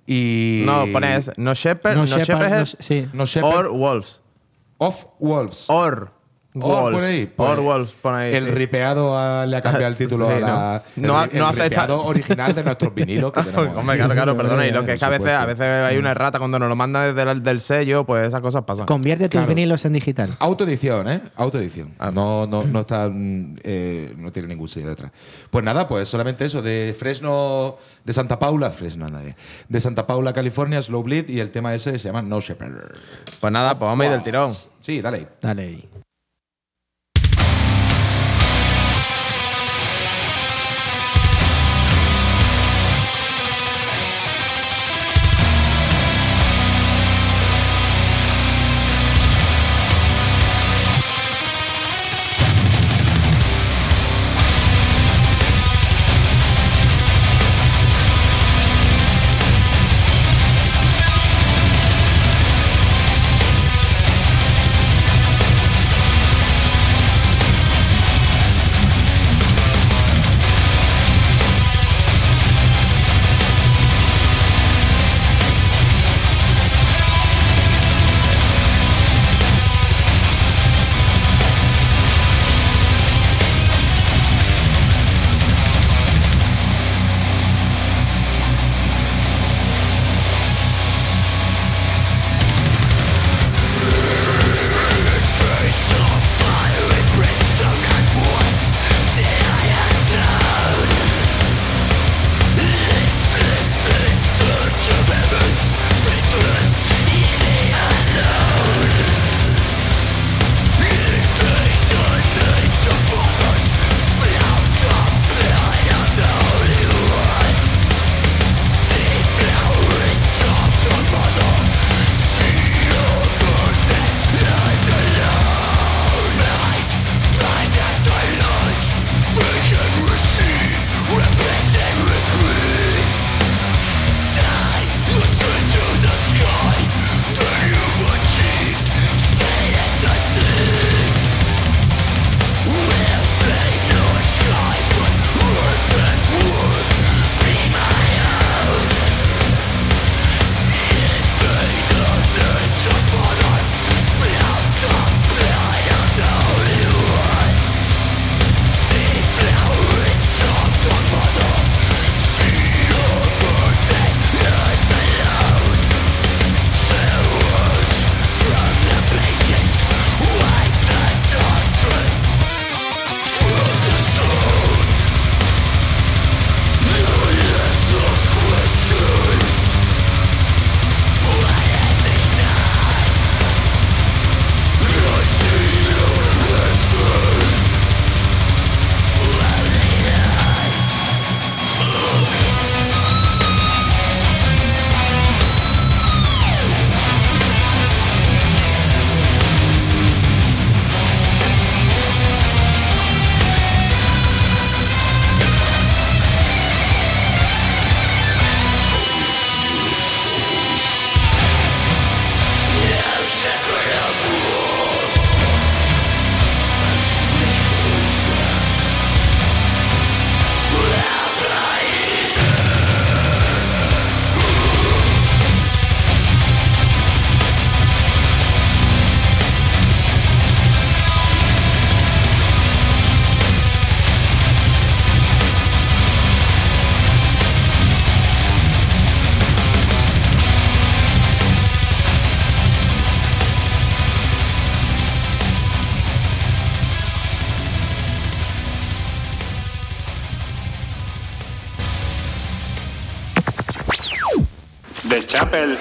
Y.
No, pones no shepherd, no,
No sepa-
shepherd,
no- sí.
No shepherd,
or wolves.
of Wolves.
Or Wolves.
por ahí, por
or
ahí.
wolves, pon ahí.
El
sí.
ripeado ah, le ha cambiado el título
Sí,
a la.
no.
El,
no
el
acepta-
ripeado original de nuestros vinilos que tenemos.
Hombre, claro, claro, perdona. Y lo que es que a veces, a
supuesto.
veces hay una errata cuando nos lo mandan desde el del sello, pues esas cosas pasan.
Convierte tus vinilos en digital.
Autoedición, ¿eh? Autoedición.
Ah.
No, no, no están. eh, no tiene ningún sello detrás. Pues nada, pues solamente eso. De Fresno. De Santa Paula. Fresno, anda bien. De Santa Paula, California, Slow Bleed. Y el tema ese se llama No Shepherd.
Pues nada, pues vamos a ir del tirón.
Sí, dale.
Dale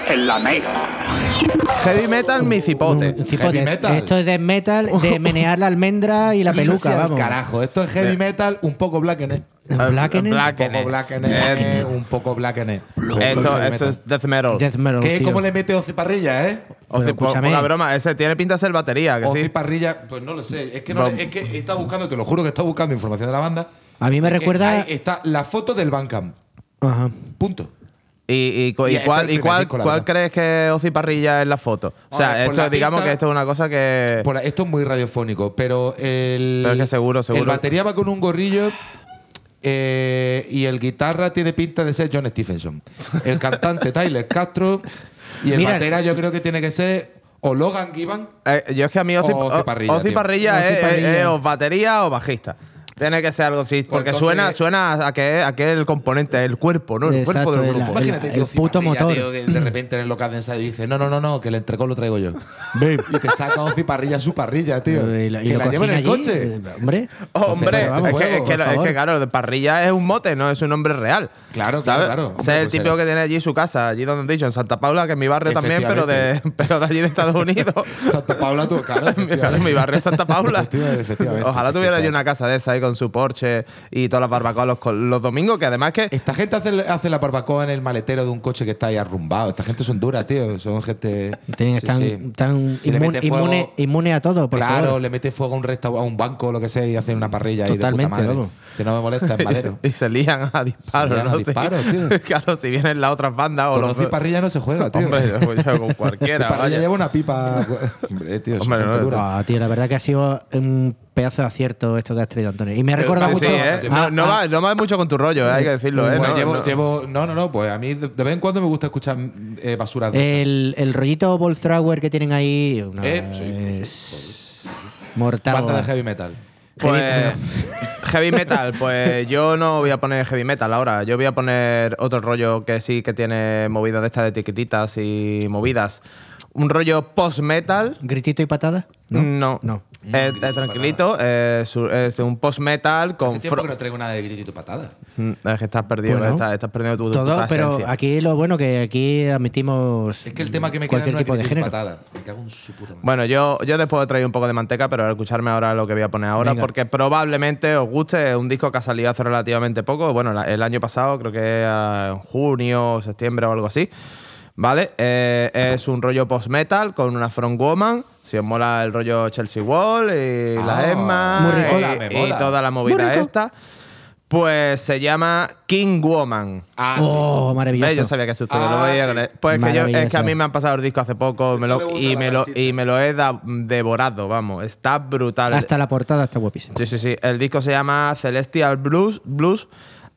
en la Mega.
Heavy metal, mi cipote.
Un cipote.
Heavy metal.
Esto es de metal, de menear la almendra y la peluca,
al
vamos.
Carajo, esto es heavy metal, un poco black and
Blackening.
Black-
Un poco black and
Eh,
un poco black and
Esto, esto es death metal.
Death metal,
¿Qué?
tío.
¿Cómo le mete Ozzy Parrilla, eh?
O sea, po- poca broma, ese tiene pinta de ser batería, que
Ozzy
sí.
Parrilla, pues no lo sé. Es que, no es que estado buscando, te lo juro que estado buscando información de la banda.
A mí me recuerda.
ahí está la foto del Bandcamp.
Ajá.
Punto.
¿Y, y, y
Y este
cuál, cuál,
disco,
crees que Ozzy Parrilla es la foto? O sea, esto, digamos
pinta-
que esto es una cosa que.
Esto es muy radiofónico, pero el.
Pero es que seguro, seguro.
El batería va con un gorrillo. eh, y el guitarra tiene pinta de ser John Stephenson. El cantante Tyler Castro. Y el
Mira,
batera yo creo que tiene que ser o Logan Gibbon.
Eh, yo es que a mí Ozzy,
Parrilla,
Ozzy. Parrilla es, es-
Parrilla.
es o batería o bajista. Tiene que ser algo así, porque
entonces-
suena, suena a que, a que el componente, el cuerpo, ¿no? El
Exacto,
cuerpo del
el-
grupo.
Imagínate
el
que
puto motor.
tío, que de repente en el local de ensayo dice: No, no, no, no, que el entrecó lo traigo yo. Y te saca Ozzy Parrilla su parrilla, tío.
Y y
que
lo
la lleva en el
cocina
coche.
eh, Hombre.
Hombre,
Entonces,
es, que,
fuego,
es, que,
por
es que,
favor.
claro, de parrilla es un mote, no es un nombre real.
Claro, claro,
¿sabes?
claro.
Ese
Hombre,
es el
pues
típico
era.
que tiene allí su casa, allí donde he dicho, en Santa Paula, que es mi barrio también, pero de, pero de allí de Estados Unidos.
Santa Paula, tú, claro.
Claro, mi barrio es Santa Paula.
Efectivamente, efectivamente,
Ojalá
sí,
tuviera yo una casa de esa ahí con su porche y todas las barbacoas los, los domingos, que además que
Esta gente hace, hace la barbacoa en el maletero de un coche que está ahí arrumbado. Esta gente son duras, tío. Son gente.
Tienen,
Sí,
están,
sí.
están
Si le
inmun-
mete fuego-
inmune, inmune a todo, por
claro,
favor.
le mete fuego a un restaurante, a un banco o lo que sea y hace una parrilla
Totalmente,
ahí de puta madre. Si no me molesta, es madero.
y se lían a disparos,
lían a
¿no?
disparos,
Sí.
tío.
claro, si vienen las otras bandas o
Con
los
Parrilla no se juega, tío.
Hombre, yo, yo con cualquiera.
Parrilla lleva una pipa. Hombre, tío,
Hombre, no,
dura.
Ah, tío, la verdad que ha sido un pedazo de acierto esto que has traído, Antonio. Y me recuerda
Sí,
mucho.
sí, ¿eh?
a-
no, no
a-
va, no va mucho con tu rollo, eh, hay que decirlo, ¿eh?
Pues
No,
llevo,
no.
llevo- no, no, no, pues a mí de, de vez en cuando me gusta escuchar eh, basura. de
el, el rollito Volthrower que tienen ahí. una-
Eh, sí,
es mortal.
Banda de heavy metal.
Pues heavy metal, pues yo no voy a poner heavy metal ahora. Yo voy a poner otro rollo que sí que tiene movidas de estas de etiquetitas y movidas. Un rollo post-metal.
¿Gritito y patada?
No.
No.
Es, es tranquilito. Es, su- es un post-metal con.
Hace tiempo
fro-
que no traigo una de gritito y patada.
Mm, Es que estás perdido,
Bueno.
estás, estás perdiendo tu, tu
Todo,
puta
pero
esencia.
aquí lo bueno que aquí admitimos
Es que el tema que me queda
cualquier
no es
tipo de
gritito y
género.
patada. Me cago en su puta madre.
Bueno, yo, yo después he traído un poco de manteca, pero al escucharme ahora lo que voy a poner ahora,
Venga.
porque probablemente os guste. Es un disco que ha salido hace relativamente poco. Bueno, la- el año pasado, creo que eh, en junio, septiembre o algo así. ¿Vale? Eh, es un rollo post-metal con una front woman. Si os mola el rollo Chelsea Wall y la
Ah,
Emma
muy rico.
y, y toda la movida esta, pues se llama King Woman.
Ah,
Oh, maravilloso.
¿Ves? Yo sabía que si ustedes lo
Ah,
veían
sí.
con él. Pues es que, yo, es que a
Maravilloso.
mí me han pasado el disco hace poco me lo- y, me lo, y me lo he da- devorado, vamos. Está brutal.
Hasta la portada está guapísima.
Sí, sí, sí. El disco se llama Celestial Blues. Blues.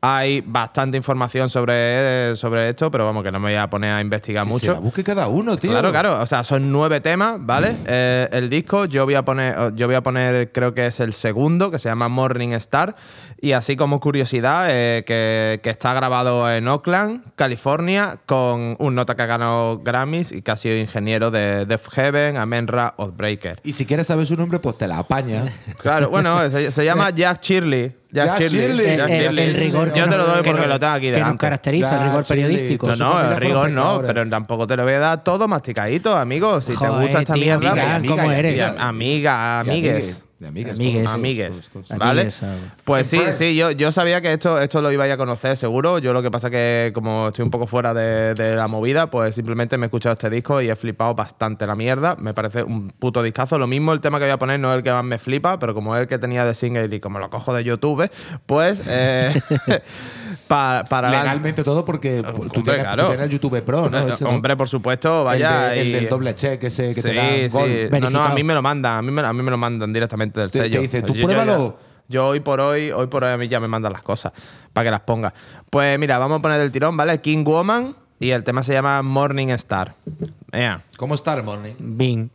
Hay bastante información sobre, sobre esto, pero vamos, que no me voy a poner a investigar
Que se
mucho.
la busque cada uno, tío.
Claro, claro. O sea, son nueve temas, ¿vale? Eh, el disco, yo voy a poner, yo voy a poner, creo que es el segundo, que se llama Morning Star. Y así como curiosidad, eh, que, que está grabado en Oakland, California, con un nota que ha ganado Grammys y que ha sido ingeniero de Def Heaven, Amenra, Oathbreaker.
Y si quieres saber su nombre, pues te la apaña.
Claro, bueno, se, se llama Jack Shirley. Jack Shirley.
Shirley.
Jack
El- el-
Shirley.
el rigor
Yo te lo doy
que
porque
nos-
lo tengo aquí
que nos
delante.
caracteriza, el
Ya,
rigor
Shirley,
periodístico.
No, no, el rigor no, pero tampoco te lo voy a dar todo masticadito, amigo. Si te
Joder,
gusta esta
tío,
mierda,
amiga,
pues-
amiga, amiga.
amigues.
Y amigues.
Amigues.
todos,
Amigues,
todos, todos, todos.
¿vale?
Amigues, ah.
Pues sí,
Friends.
sí, yo, yo sabía que esto, esto lo iba a conocer seguro. Yo lo que pasa que como estoy un poco fuera de, de la movida, pues simplemente me he escuchado este disco y he flipado bastante la mierda. Me parece un puto discazo. Lo mismo el tema que voy a poner no es el que más me flipa, pero como es el que tenía de single y como lo cojo de YouTube, pues eh, pa- para la-
Legalmente todo porque tú,
Hombre,
tienes,
claro.
tú tienes el YouTube Pro, ¿no? Ese.
Hombre, por supuesto, vaya.
el, de- el
y-
del doble check ese que
sí,
te da
sí.
gol.
No, no, a mí me lo mandan, a mí me, a mí me lo mandan directamente del
Te- te
sello.
dice, "Tú
Yo-
pruébalo".
Yo, hoy por hoy, hoy por hoy a mí ya me mandan las cosas para que las ponga. Pues mira, vamos a poner el tirón, ¿vale? King Woman y el tema se llama Morning Star. Ea.
¿Cómo está el morning?
Bing.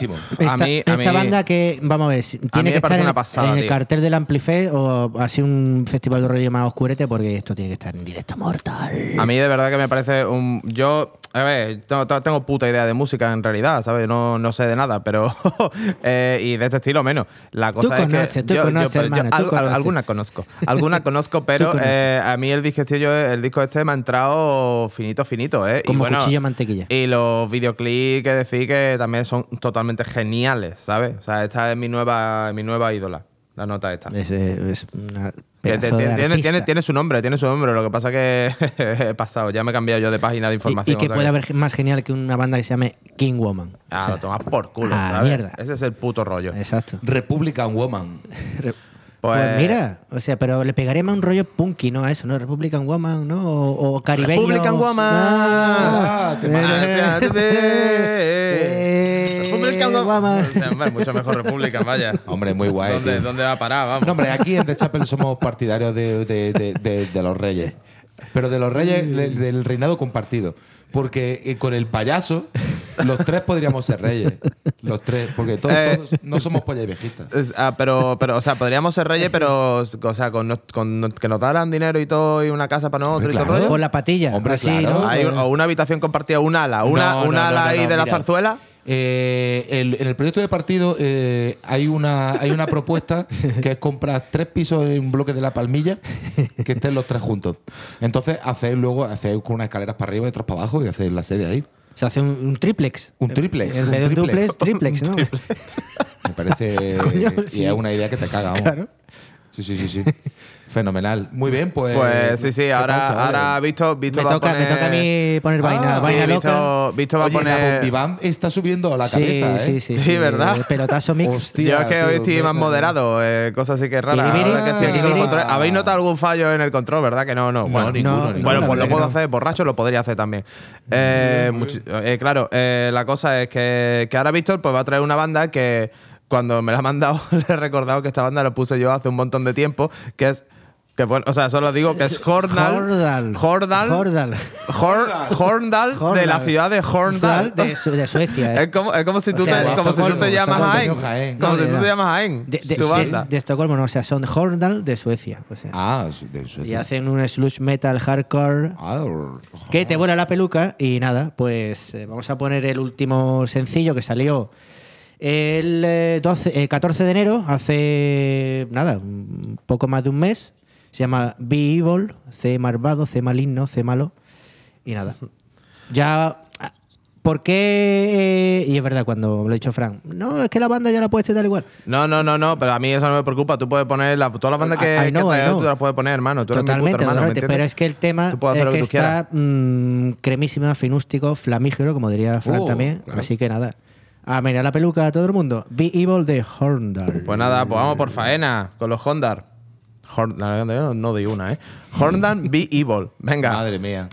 Bueno, esta,
Guapísimo.
esta,
A mí- a
esta
mí-
banda que, vamos a ver, tiene que estar en,
una pasada,
en el
tío.
cartel del Amplife o así un festival de rollo más oscurete porque esto tiene que estar en directo mortal.
A mí de verdad que me parece un... Yo, a ver, tengo, tengo puta idea de música en realidad, ¿sabes? No, no sé de nada, pero... eh, y de este estilo menos. La cosa es
conoces,
que...
tú conoces,
pero
hermano, tú
al-
conoces.
alguna conozco. Alguna conozco, pero eh, a mí el disco, este, yo, el disco este me ha entrado finito, finito, ¿eh?
Como
y bueno,
cuchillo mantequilla.
Y los videoclips que decir que también son totalmente geniales, ¿sabes? O sea, esta es mi nueva, mi nueva ídola, la nota esta.
Es, eh, es una
Que te-
pedazo de
tiene, su nombre, tiene su nombre. Lo que pasa que he pasado, ya me he cambiado yo de página de información.
y, que
o sea
puede haber más genial que una banda que se llame King Woman.
Ah,
O sea,
lo tomas por culo,
ah,
¿sabes?
mierda.
Ese es el puto rollo.
Exacto.
Republican Woman.
Pues,
Pues,
mira, o sea, pero le pegaría más un rollo punky, ¿no? A eso, ¿no? Republican Woman, ¿no? O, o caribeño.
Republican Woman.
Ah,
te
sea, hombre, mucho mejor Republican, vaya.
Hombre, muy guay.
¿Dónde. ¿Dónde va a parar? Vamos.
No, hombre, aquí en The Chapel somos partidarios de, de- de- de- de los reyes. Pero de los reyes de- del reinado compartido. Porque eh, con el payaso, los tres podríamos ser reyes. Los tres. Porque todos,
Eh.
todos no somos pollas y viejitas.
Ah, pero, pero, o sea, podríamos ser reyes, pero, o sea, con, que nos daran dinero y todo y una casa para nosotros y todo
claro.
rollo.
Con la patilla.
Hombre,
así,
claro.
¿no?
Hay o una habitación compartida, un ala, una,
No,
un
no,
ala
no, no,
ahí
no,
de la zarzuela.
Eh, el- en el proyecto de partido eh, hay, una, hay una propuesta que es comprar tres pisos en un bloque de la palmilla que estén los tres juntos. Entonces hacéis luego hacéis con unas escaleras para arriba y otras para abajo y hacéis la sede ahí.
Se hace un, un triplex.
Un triplex,
En vez de un
triplex.
triplex, ¿no?
Me parece.
Coño,
y
sí.
es una idea que te caga. vamos.
Claro.
Sí, sí, sí, sí. Fenomenal. Muy bien, pues.
Pues sí, sí,
¿qué tal,
ahora, ahora visto, visto
Me
va
toca,
a poner...
me toca a mí poner vaina,
Ah,
vaina
sí,
loca.
visto, visto va a
Oye, la
poner...
Bombiván está subiendo a la
sí,
cabeza, ¿eh?
sí, sí,
Sí, ¿verdad?
Pelotazo mix.
Hostia.
Yo es que
tío,
hoy estoy
me-
más
me-
moderado, eh, cosas así que raras. Ahora que estoy aquí con los controles. ¿Habéis notado algún fallo en el control, verdad? Que no, no. Bueno,
ninguno,
no,
ninguno.
Bueno,
la
pues lo puedo
no.
hacer borracho, lo podría hacer también. Eh, eh, claro, eh, la cosa es que, que ahora Víctor pues, va a traer una banda que cuando me la ha mandado le he recordado que esta banda la puse yo hace un montón de tiempo, que es... Que bueno, o sea, solo digo que es Horndal.
Horndal.
Horndal.
Horndal.
Hor- Horndal, de la ciudad de Horndal.
De, Su- de Suecia.
Es como, es como si tú,
O sea,
te, como si tú te llamas. Jaén. Como si
de
tú te llamas Jaén.
De, de-
Su banda.
de- de Estocolmo, no, o sea, son Horndal de Suecia. O sea,
Ah, de
y
Suecia.
hacen un sludge metal hardcore
Ah,
que te vuela la peluca. Y nada, pues eh, vamos a poner el último sencillo que salió el eh, 12, eh, 14 de enero, hace nada, un poco más de un mes. Se llama Be Evil, C malvado, C maligno, C malo. Y nada. Ya. ah, ¿Por qué? eh, y es verdad, cuando lo ha dicho Frank, no, es que la banda ya la puedes tal igual.
No, no, no, no, pero a mí eso no me preocupa. Tú puedes poner la, todas las bandas que,
I- I know,
que
know.
tú las puedes poner, hermano. Tú eres mi puto
Totalmente,
hermano, ¿me
totalmente, pero es que el tema es que
que
está mm, cremísima, finústico, flamígero, como diría Frank
Oh,
también.
claro.
Así que nada. A mirar la peluca a todo el mundo. Be Evil de Horndal.
Pues nada, pues vamos por faena con los Hondar. Horn- no, doy una, ¿eh? Horndan Be Evil. Venga.
Madre mía.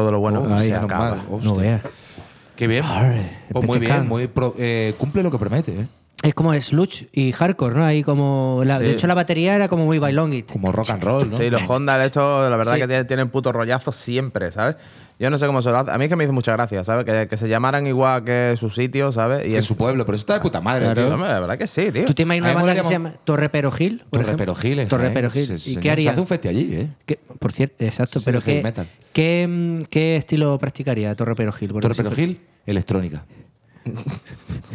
Todo lo bueno
Oh,
se
menos
acaba.
mal.
No veas.
Qué bien.
Arre,
Pues muy
espectacular.
bien, muy pro- eh, cumple lo que promete, ¿eh?
Es como sludge y hardcore, ¿no? Ahí como. la-
Sí.
De hecho, la batería era como muy bailongi.
Como rock and roll, ¿no?
Sí, los Honda, esto, la verdad
Sí.
que tienen, tienen puto rollazo siempre, ¿sabes? Yo no sé cómo se lo hace. A mí es que me hizo mucha gracia, ¿sabes? Que, que se llamaran igual que su sitio, ¿sabes? Y
Que
en
es su pueblo, pero eso está de puta madre, tío.
Hombre, la verdad que sí, tío.
¿Tú te imaginas una banda que se
llama-
Torre Pero Gil? por
Torre
ejemplo?
Pero Gil, en
Torre
Jaén.
Pero Gil.
Sí,
¿Y qué haría?
Se hace un festi allí, ¿eh?
¿Qué- por cierto, exacto.
Sí,
pero qué,
metal.
¿qué, mm, qué estilo practicaría Torre Pero Gil? Por
Torre
decir-
Pero Gil, electrónica.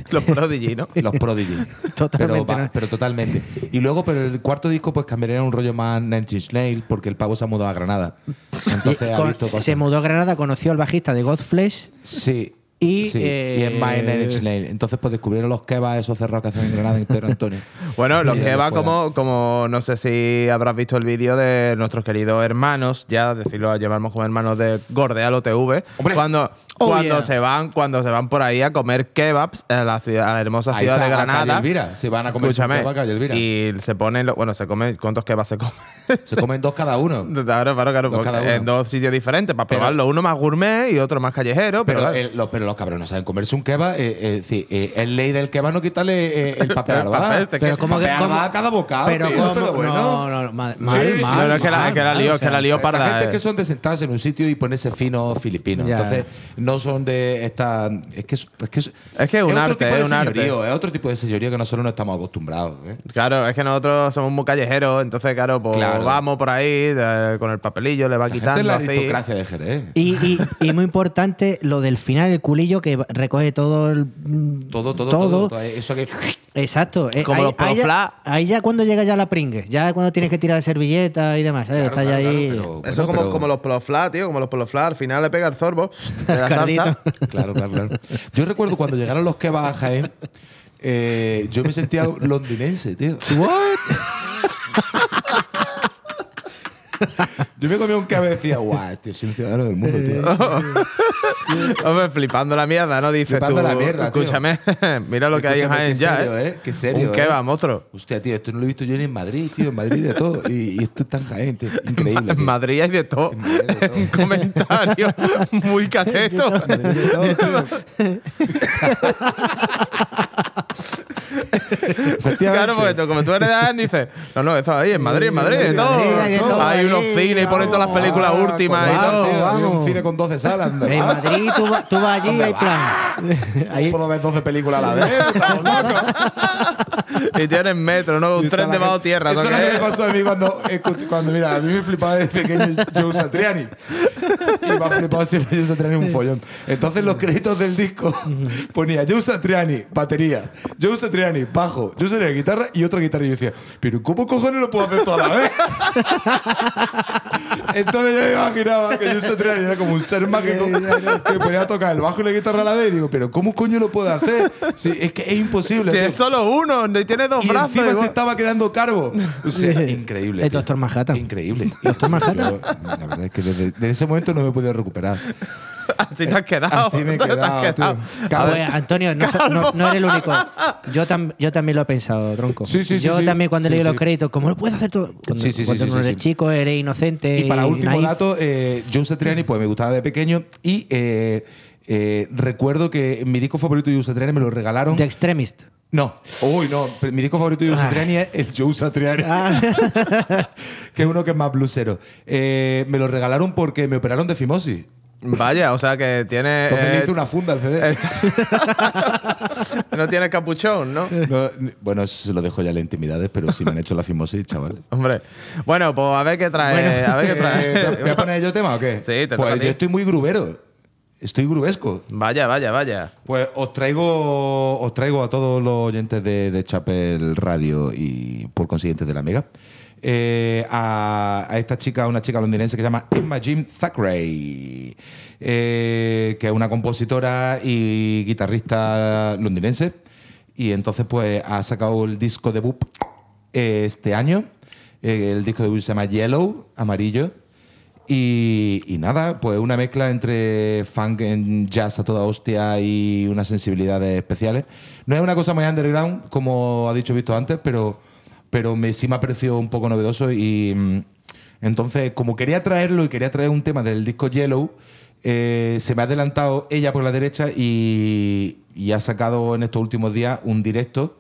Los Prodigy, ¿no?
Los Prodigy.
Totalmente,
Pero, va-
¿no?
pero totalmente. Y luego, pero el cuarto disco, pues cambiaría a un rollo más Nine Inch Nails, porque el pavo se ha mudado a Granada. Entonces
Y
ha
con-
visto cosas.
se mudó a Granada, conoció al bajista de Godflesh.
Sí.
Y,
sí,
eh,
y es más en Nine Inch Nails. Entonces, pues descubrieron los kebabs, esos cerrados que hacen en Granada en Pedro Antonio.
Bueno, los
fuera.
como, como, no sé si habrás visto el vídeo de nuestros queridos hermanos, ya decirlo, llamamos como hermanos de Gordealo TV,
Hombre.
cuando,
Oh,
cuando
yeah.
se van, cuando se van por ahí a comer kebabs a la, ciudad, a la hermosa
Ahí
ciudad
está,
de
a Calle
Granada.
Elvira. Se van a comer
Escúchame,
kebab a Calle Elvira.
Y se ponen, bueno, se comen, ¿cuántos kebabs se comen?
Se comen dos cada uno.
Claro, claro, claro,
Dos
porque
cada uno.
en dos sitios diferentes para
Pero-
probarlo, uno más gourmet y otro más callejero, pero,
Pero,
claro.
el- los, pero los cabrones saben comerse un kebab. Eh, eh, sí, eh, es ley del kebab no quitarle eh, el papel
papel, se
Pero como que.
a cada bocado,
pero
tío,
cómo-
pero bueno.
No, no, no, mal, mal,
Sí, sí,
mal,
no, no, es que la- es que la lío,
o
es que la lío parda.
gente
eh.
que son de sentarse en un sitio y ponerse fino filipino.
Ya.
Entonces, no son de esta. Es que es, es, que es,
Es que es un arte,
de
es un arte.
Es otro tipo de señorío que nosotros no estamos acostumbrados. ¿eh?
Claro, es que nosotros somos muy callejeros, entonces, claro, pues
Claro.
vamos por ahí eh, con el papelillo, le va
La gente
quitando
es la aristocracia de Jerez.
Y, y, y muy importante lo del final, el que recoge todo el. mm,
Todo, todo, todo, todo. Eso que.
Exacto. eh,
Como
ahí,
los
ahí ya, ahí ya cuando llega ya la pringue, ya cuando tienes que tirar servilleta y demás, ¿sabes?
Claro,
Está ya
claro,
ahí.
claro, pero-
Eso como,
pero-
como los polofla, tío, como los polofla. Al final le pega el sorbo de la
Cardito.
salsa.
Claro, claro, claro. Yo recuerdo cuando llegaron los kebabs a Jaén, eh, yo me sentía londinense, tío. Yo me comía un kebab y decía, guau, tío, soy un ciudadano del mundo, tío.
Hombre, flipando la mierda, ¿no? Dices
Flipando
tú,
la mierda,
escúchame, mira lo que hay en Jaén ya,
serio,
¿eh?
¿eh? Qué serio,
Un
¿eh?
kebab, otro.
Hostia, tío, esto no lo he visto yo ni en Madrid, tío. En Madrid de todo. Y, y esto está en Jaén, tío. Increíble.
En
tío.
Madrid hay de todo.
En Madrid hay de todo.
Un comentario muy cateto.
Hay.
Claro, porque tú- como tú eres de Jaén, dices, no, no, eso ahí, en Madrid, en Madrid, de todo.
Madrid, hay todo
Hay unos cines y ponen todas las películas
Ah,
últimas y todo.
tío,
vamos.
un cine con 12 salas. ¿dónde
En? Madrid tú, va- tú vas allí y
¿Dónde
hay plan. Ahí,
Puedo ver 12 películas a la vez. estamos locos.
Y tienes metro, ¿no? Un tren de bajo tierra.
Eso es lo que me pasó a mí cuando, escuché- cuando mira, a mí me flipaba de pequeño Joe Satriani. Y me ha flipado siempre Joe Satriani un follón. Entonces los créditos del disco ponía Joe Satriani, batería, Joe Satriani, bajo, Joe Satriani, guitarra y otra guitarra. Y yo decía, pero ¿cómo cojones lo puedo hacer toda la vez? Entonces yo me imaginaba que Joe Satriani era como un ser mágico que podía tocar el bajo y la guitarra a la vez. Y digo, pero ¿cómo coño lo puede hacer? Sí, es que es imposible.
Si
tío.
es solo uno, y tiene dos
Y
brazos.
encima se estaba quedando cargo. O sea, increíble.
El
tío.
Doctor Manhattan.
Increíble.
Doctor Manhattan.
Yo, la verdad es que desde, desde ese momento no me he podido recuperar.
Así te has quedado.
Así me he
Te has
quedado.
Ah, pues, Antonio, no, so- no- no eres el único. Yo, tam- yo también lo he pensado, tronco.
Sí, sí, sí,
yo
sí.
también cuando
Sí,
leí
sí.
los créditos, ¿cómo lo puedes hacer todo? Cuando,
Sí, sí, sí,
cuando
sí,
no
sí,
eres
sí.
chico, eres inocente.
Y para último
naif.
dato, eh, Joe Satriani pues me gustaba de pequeño y eh, eh, recuerdo que mi disco favorito de Joe Satriani me lo regalaron.
The Extremist.
No, uy, no. Mi disco favorito de Joe
Ah.
Satriani es el Joe Satriani. que es uno que es más blusero. Eh, me lo regalaron porque me operaron de fimosis.
Vaya, o sea que tiene.
Entonces le
eh,
hice una funda al CD.
no tiene capuchón, ¿no?
Bueno, eso se lo dejo ya en las intimidades, pero sí me han hecho la fimosis, chaval.
Hombre. Bueno, pues a ver qué trae. a ver qué trae.
Eh, ¿Voy a poner yo tema o qué?
Sí, te
Pues yo estoy muy grubero. Estoy grubesco.
Vaya, vaya, vaya.
Pues os traigo, os traigo a todos los oyentes de, de Chapel Radio y por consiguiente de la Mega. Eh, a, esta chica, una chica londinense que se llama Emma Jim Thackeray, eh, que es una compositora y guitarrista londinense. Y entonces, pues, ha sacado el disco debut eh, este año. El disco debut se llama Yellow, amarillo. Y, y nada, pues una mezcla entre funk en jazz a toda hostia y unas sensibilidades especiales. No es una cosa muy underground, como ha dicho Visto antes, pero, pero me, sí me ha parecido un poco novedoso. Y mm, entonces, como quería traerlo y quería traer un tema del disco Yellow, Eh, se me ha adelantado ella por la derecha y, ha sacado en estos últimos días un directo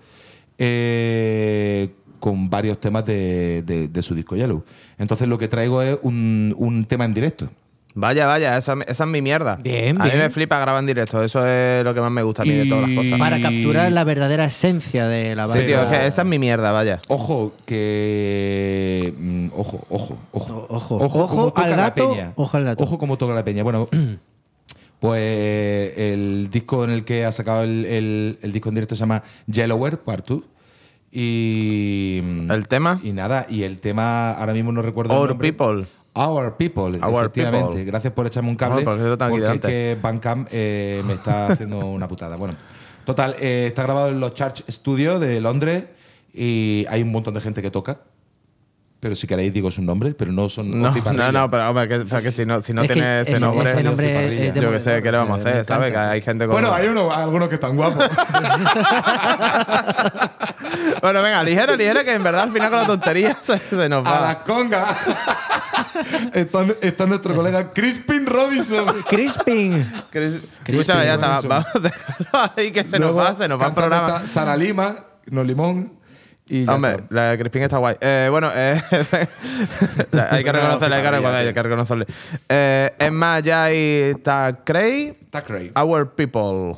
eh, con varios temas de, su disco Yellow. Entonces lo que traigo es un tema en directo.
Vaya, vaya, esa, esa es mi mierda.
Bien,
A mí
bien.
me flipa grabar en directo. Eso es lo que más me gusta a mí de todas las cosas.
Para capturar la verdadera esencia de la
Sí,
banda.
tío, es que esa es mi mierda, vaya.
Ojo, que. mm, Ojo, ojo, ojo.
Ojo, ojo
toca
al
peña.
ojo al dato.
Ojo cómo toca la peña. Bueno, pues el disco en el que ha sacado el, el- el disco en directo se llama Yellower Part 2. Y.
¿El tema?
Y nada, y el tema ahora mismo no recuerdo. el
Our
nombre.
People.
Our People,
Our
efectivamente.
People.
Gracias por echarme un cable.
Tengo aquí
porque es que Bandcamp eh, me está haciendo una putada. Bueno, total, eh, está grabado en los Church Studios de Londres y hay un montón de gente que toca. Pero si queréis digo sus nombres, pero no son
No, no, no, pero hombre, que, pero que si no, si no
Es
tiene ese
ese-
nombre,
ese nombre es
yo que sé, ¿qué le vamos a hacer? ¿Sabes? Que hay gente con.
Bueno, hay uno- algunos que están guapos.
Bueno, venga, ligera, ligera, que en verdad al final con la tontería se, se nos
A
va.
la conga. Está, está nuestro colega Crispin Robinson.
Crispin.
Chris- ya está. Vamos a dejarlo ahí que se nos va, se nos va el programa.
está Sara Lima, no Limón. Y
Hombre,
está.
la de Crispin está guay. Eh, bueno, eh, la- hay que reconocerle, hay que, reconocerle, hay que reconocerle. Eh, es más, ya hay Cray,
Está crazy.
Our People.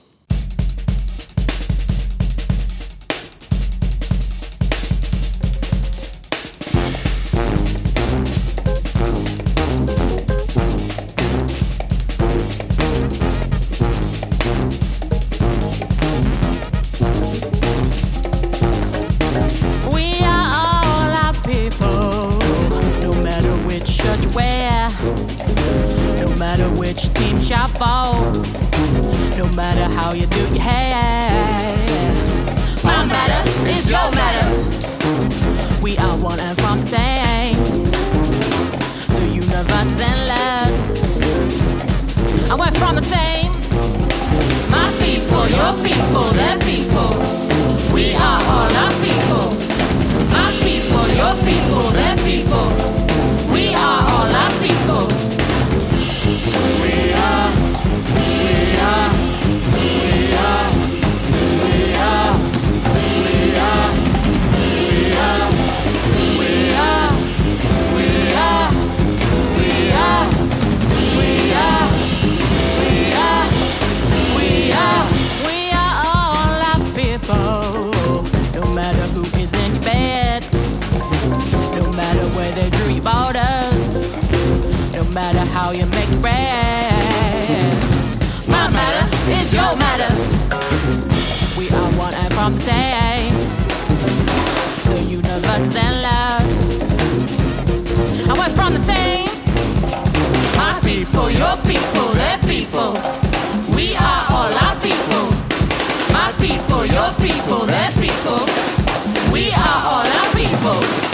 Same. The universe and love. And we're from the same. My people, your people, their people. We are all our people. My people, your people, their people. We are all our people.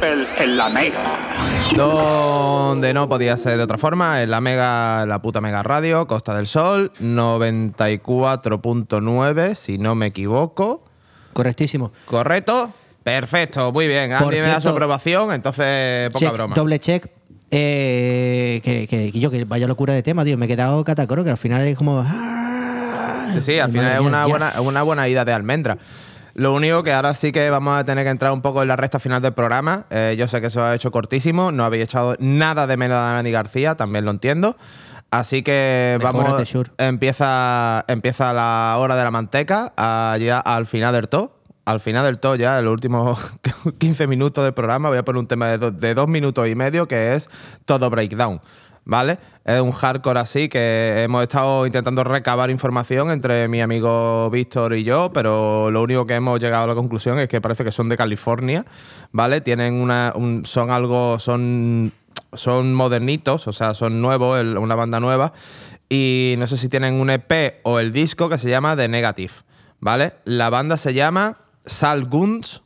En la Mega.
Donde no podía ser de otra forma, en la mega, la puta mega radio, Costa del Sol, 94.9, si no me equivoco.
Correctísimo.
¿Correcto? Perfecto, muy bien. Andy me da su
cierto,
aprobación, entonces poca
Check,
broma.
Doble check. Eh, que, que- que yo, que vaya locura de tema, tío. Me he quedado catacoro, que al final es como.
Sí, sí, al final
Madre
es una
yes.
buena, una buena ida de almendra. Lo único que ahora sí que vamos a tener que entrar un poco en la recta final del programa. Eh, yo sé que se os ha hecho cortísimo, no habéis echado nada de menos a Dani García, también lo entiendo. Así que vamos.
Shur.
Empieza, empieza la hora de la manteca, allá al final del todo. Al final del todo, ya en los últimos 15 minutos del programa, voy a poner un tema de, do- de dos minutos y medio que es todo breakdown. ¿Vale? Es un hardcore así que hemos estado intentando recabar información entre mi amigo Víctor y yo, pero lo único que hemos llegado a la conclusión es que parece que son de California, ¿vale? Tienen una. un- son algo. son. son modernitos, o sea, son nuevos, una banda nueva. Y no sé si tienen un EP o el disco que se llama The Negative, ¿vale? La banda se llama Sal Guns,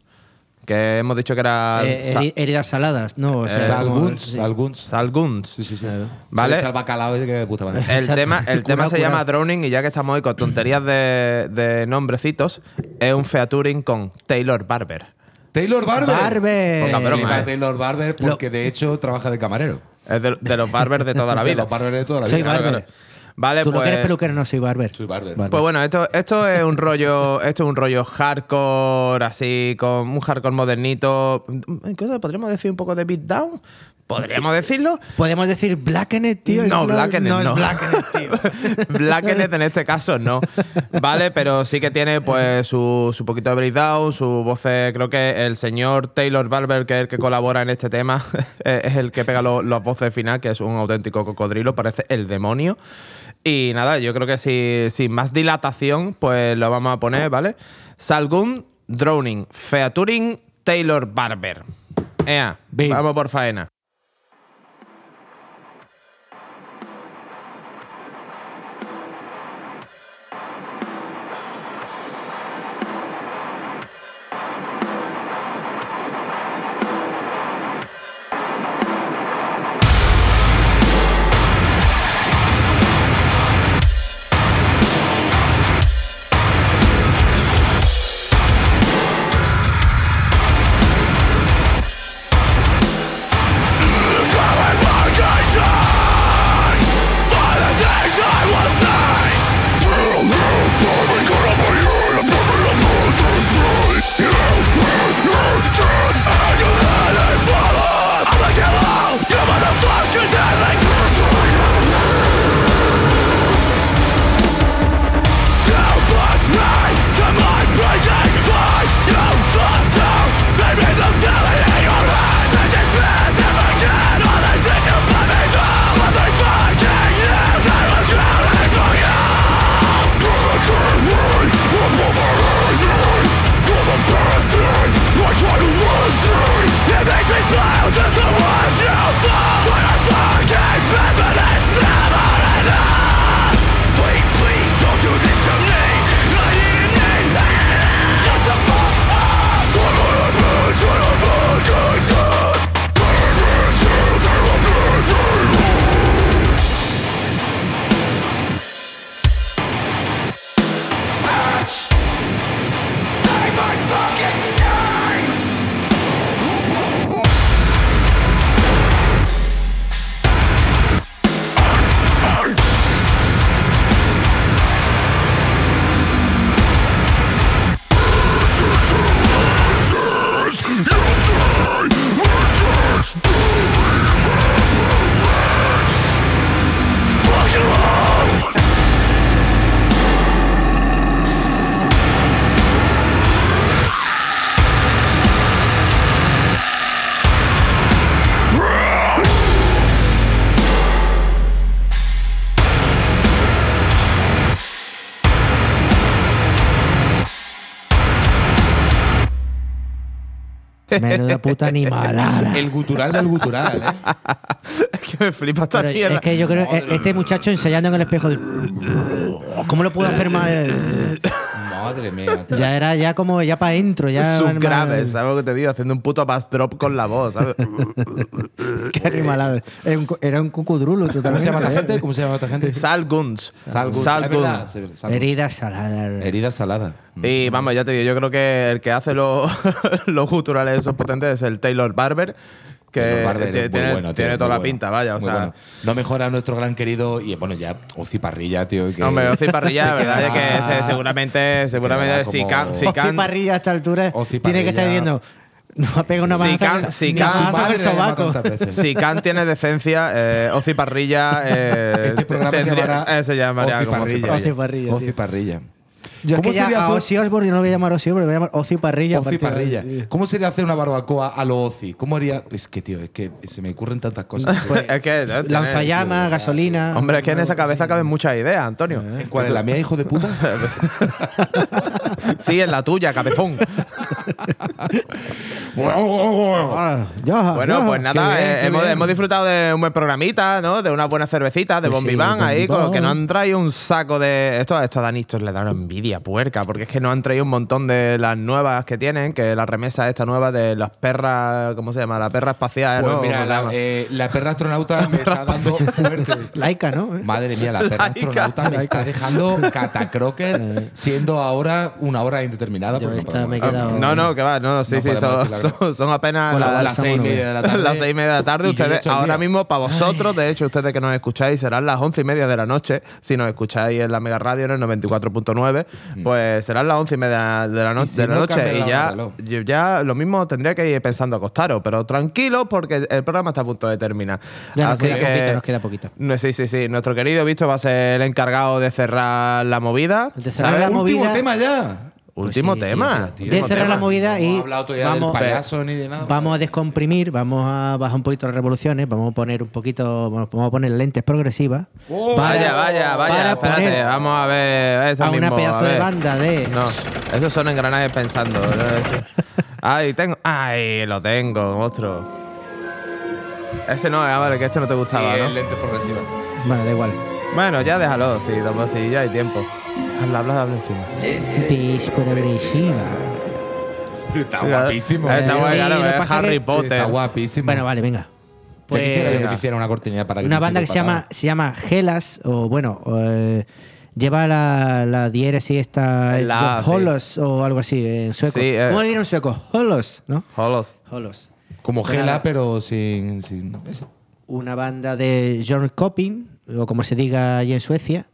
que hemos dicho que era.
eh, heridas saladas, ¿no? O sea,
Eh,
como-
Alguns,
sí.
alguns.
Sal Guns.
Sí, sí, sí.
Vale.
El bacalao ese que de puta madre.
El
Exacto.
tema, el tema se llama. Drowning y ya que estamos hoy con tonterías de, de nombrecitos, es un featuring con Taylor Barber.
Taylor Barber.
Barber.
Poca broma, eh.
Taylor Barber porque de hecho trabaja de camarero.
Es de, de los Barbers de toda la
De
vida.
los Barber de toda la
Soy
vida.
barber.
claro. Vale,
Tú no que eres
pues,
peluquero, no soy barber.
Soy barber.
pues bueno, esto, esto es un rollo, esto es un rollo hardcore, así, con un hardcore modernito. ¿Qué Podríamos decir un poco de beatdown. ¿Podríamos decirlo?
Podemos decir Blackened, tío.
No, Blackened
no.
no.
es Blackened, tío.
Blackened en este caso no. Vale, pero sí que tiene pues su, su poquito de breakdown, su voz. Creo que el señor Taylor Barber, que es el que colabora en este tema, es el que pega lo- las voces final, que es un auténtico cocodrilo, parece el demonio. Y nada, yo creo que si- sin más dilatación, pues lo vamos a poner, ¿vale? Salgun, Drowning, Featuring, Taylor Barber. Ea, vamos por faena.
Menuda puta animalada.
El gutural del gutural, ¿eh?
es que me flipa esta
Pero
mierda.
es que yo creo que este muchacho ensayando en el espejo. de- ¿Cómo lo puedo hacer más?
Madre mía.
Ya era ya como ya para adentro, ya.
Graves, ¿sabes lo que te digo? Haciendo un puto bass drop con la voz, ¿sabes?
Era un, era un cucudrulo
¿Cómo
totalmente.
se llama esta gente? ¿Cómo se llama esta gente?
Sal Guns.
Sal Guns.
Sal
Es verdad,
Guns.
sí, Sal Guns.
Herida salada.
Herida salada.
Y vamos, ya te digo, yo creo que el que hace los, los guturales esos potentes es el Taylor Barber, que
Taylor Barber
tiene,
es muy
tiene-
bueno, tío,
tiene
muy
toda la
bueno.
pinta, vaya. O
Muy
sea,
bueno. No mejora a nuestro gran querido y bueno, ya Oci Parrilla, tío. Que
hombre, Ozzy Parrilla, verdad es que se- seguramente, seguramente si can, si can,
Parrilla a esta altura tiene que estar diciendo. No ha pegado una
Si can- si can- si Can tiene decencia, eh, Ozzy Parrilla eh,
Este programa se
tendría-
llamará
eh, se llamaría
Parrilla.
Tío.
Parrilla.
Yo es
¿Cómo
que ya
sería
a
hacer-
Ozzy Osbourne no lo voy a llamar Ozzy Osbourne, lo voy a llamar Ozzy Parrilla. a
Ozzy
partir de-
Parrilla. ¿Cómo sería hacer una barbacoa a lo Ozzy? ¿Cómo haría? Es que, tío, es que se me ocurren tantas cosas.
es que eh, tiene-
Lanzallamas, gasolina.
Hombre, es que en esa cabeza caben muchas ideas, Antonio.
¿Cuál es la mía, hijo de puta?
Sí, en la tuya, cabezón.
Ah, ya,
Bueno,
ya.
pues nada,
qué bien,
eh,
qué
hemos,
bien.
hemos disfrutado de un buen programita, ¿no? De una buena cervecita, de
Pues sí,
Van ahí, con- que nos han traído un saco de. Esto, esto a Danistos le dan envidia, puerca, porque es que nos han traído un montón de las nuevas que tienen, que la remesa esta nueva de las perras, ¿cómo se llama? La perra espacial,
Pues
¿no?
mira,
¿Cómo se
la, eh, la perra astronauta me está dando fuerte.
Laica, ¿no?
Madre mía, la perra
Laica.
astronauta me está dejando catacroker siendo ahora una hora indeterminada.
Yo
porque no
esta
podemos-
me he quedado-
No, no, que va, no, sí,
No
sí, son, apenas
la
las-
seis y media de la tarde.
las seis y media de la tarde. Ustedes, ahora mismo, para vosotros, de hecho, ustedes que nos escucháis, serán las once y media de la noche. Si nos escucháis en la Mega Radio en el 94.9, pues serán las once y media de la, no-
Mm. Y si
de la
no,
noche. Y ya, yo ya lo mismo tendría que ir pensando acostaros, pero tranquilos porque el programa está a punto de terminar.
Ya nos
Así
queda
que.
poquito, nos queda poquito.
No, sí, sí, sí. Nuestro querido Visto va a ser el encargado de cerrar la movida.
De cerrar
¿sabes?
la
Último
movida.
tema ya.
Último
Pues sí,
tema.
tío,
de
último
cerrar la movida
No
y
todavía
vamos,
del payaso ni de nada.
vamos a descomprimir, vamos a bajar un poquito las revoluciones, vamos a poner un poquito, bueno, vamos a poner lentes progresivas.
Oh,
Vaya, vaya, vaya. Espérate, vamos a ver. Esto
a una
mismo,
pedazo
a
de banda de
No, esos son engranajes pensando. Ay, tengo. Ay, lo tengo, monstruo. Ese no, ah, vale, que este no te
Sí,
gustaba, ¿no?
lente progresiva.
Bueno, da igual.
Bueno, ya déjalo, sí, toma, sí, ya hay tiempo. Habla, habla, habla encima.
Desprogresiva.
Está guapísimo.
Está
¿eh?
guay,
Sí,
claro,
lo que
es
pasa
Harry
que-
Potter.
Está guapísimo.
Bueno, vale, venga.
Ya quisiera yo que
Pues-
te hiciera una cortinilla para que
Una
te
banda que se llama, se llama Gelas, o bueno, eh, lleva la, la diéresis esta,
La, sí.
Holos o algo así en sueco.
Sí, eh.
¿Cómo le dirán en sueco? Holos, ¿no?
Holos.
Holos.
Como
Pues
gela, pero sin. sin eso.
Una banda de John Copping, o como se diga allí en Suecia.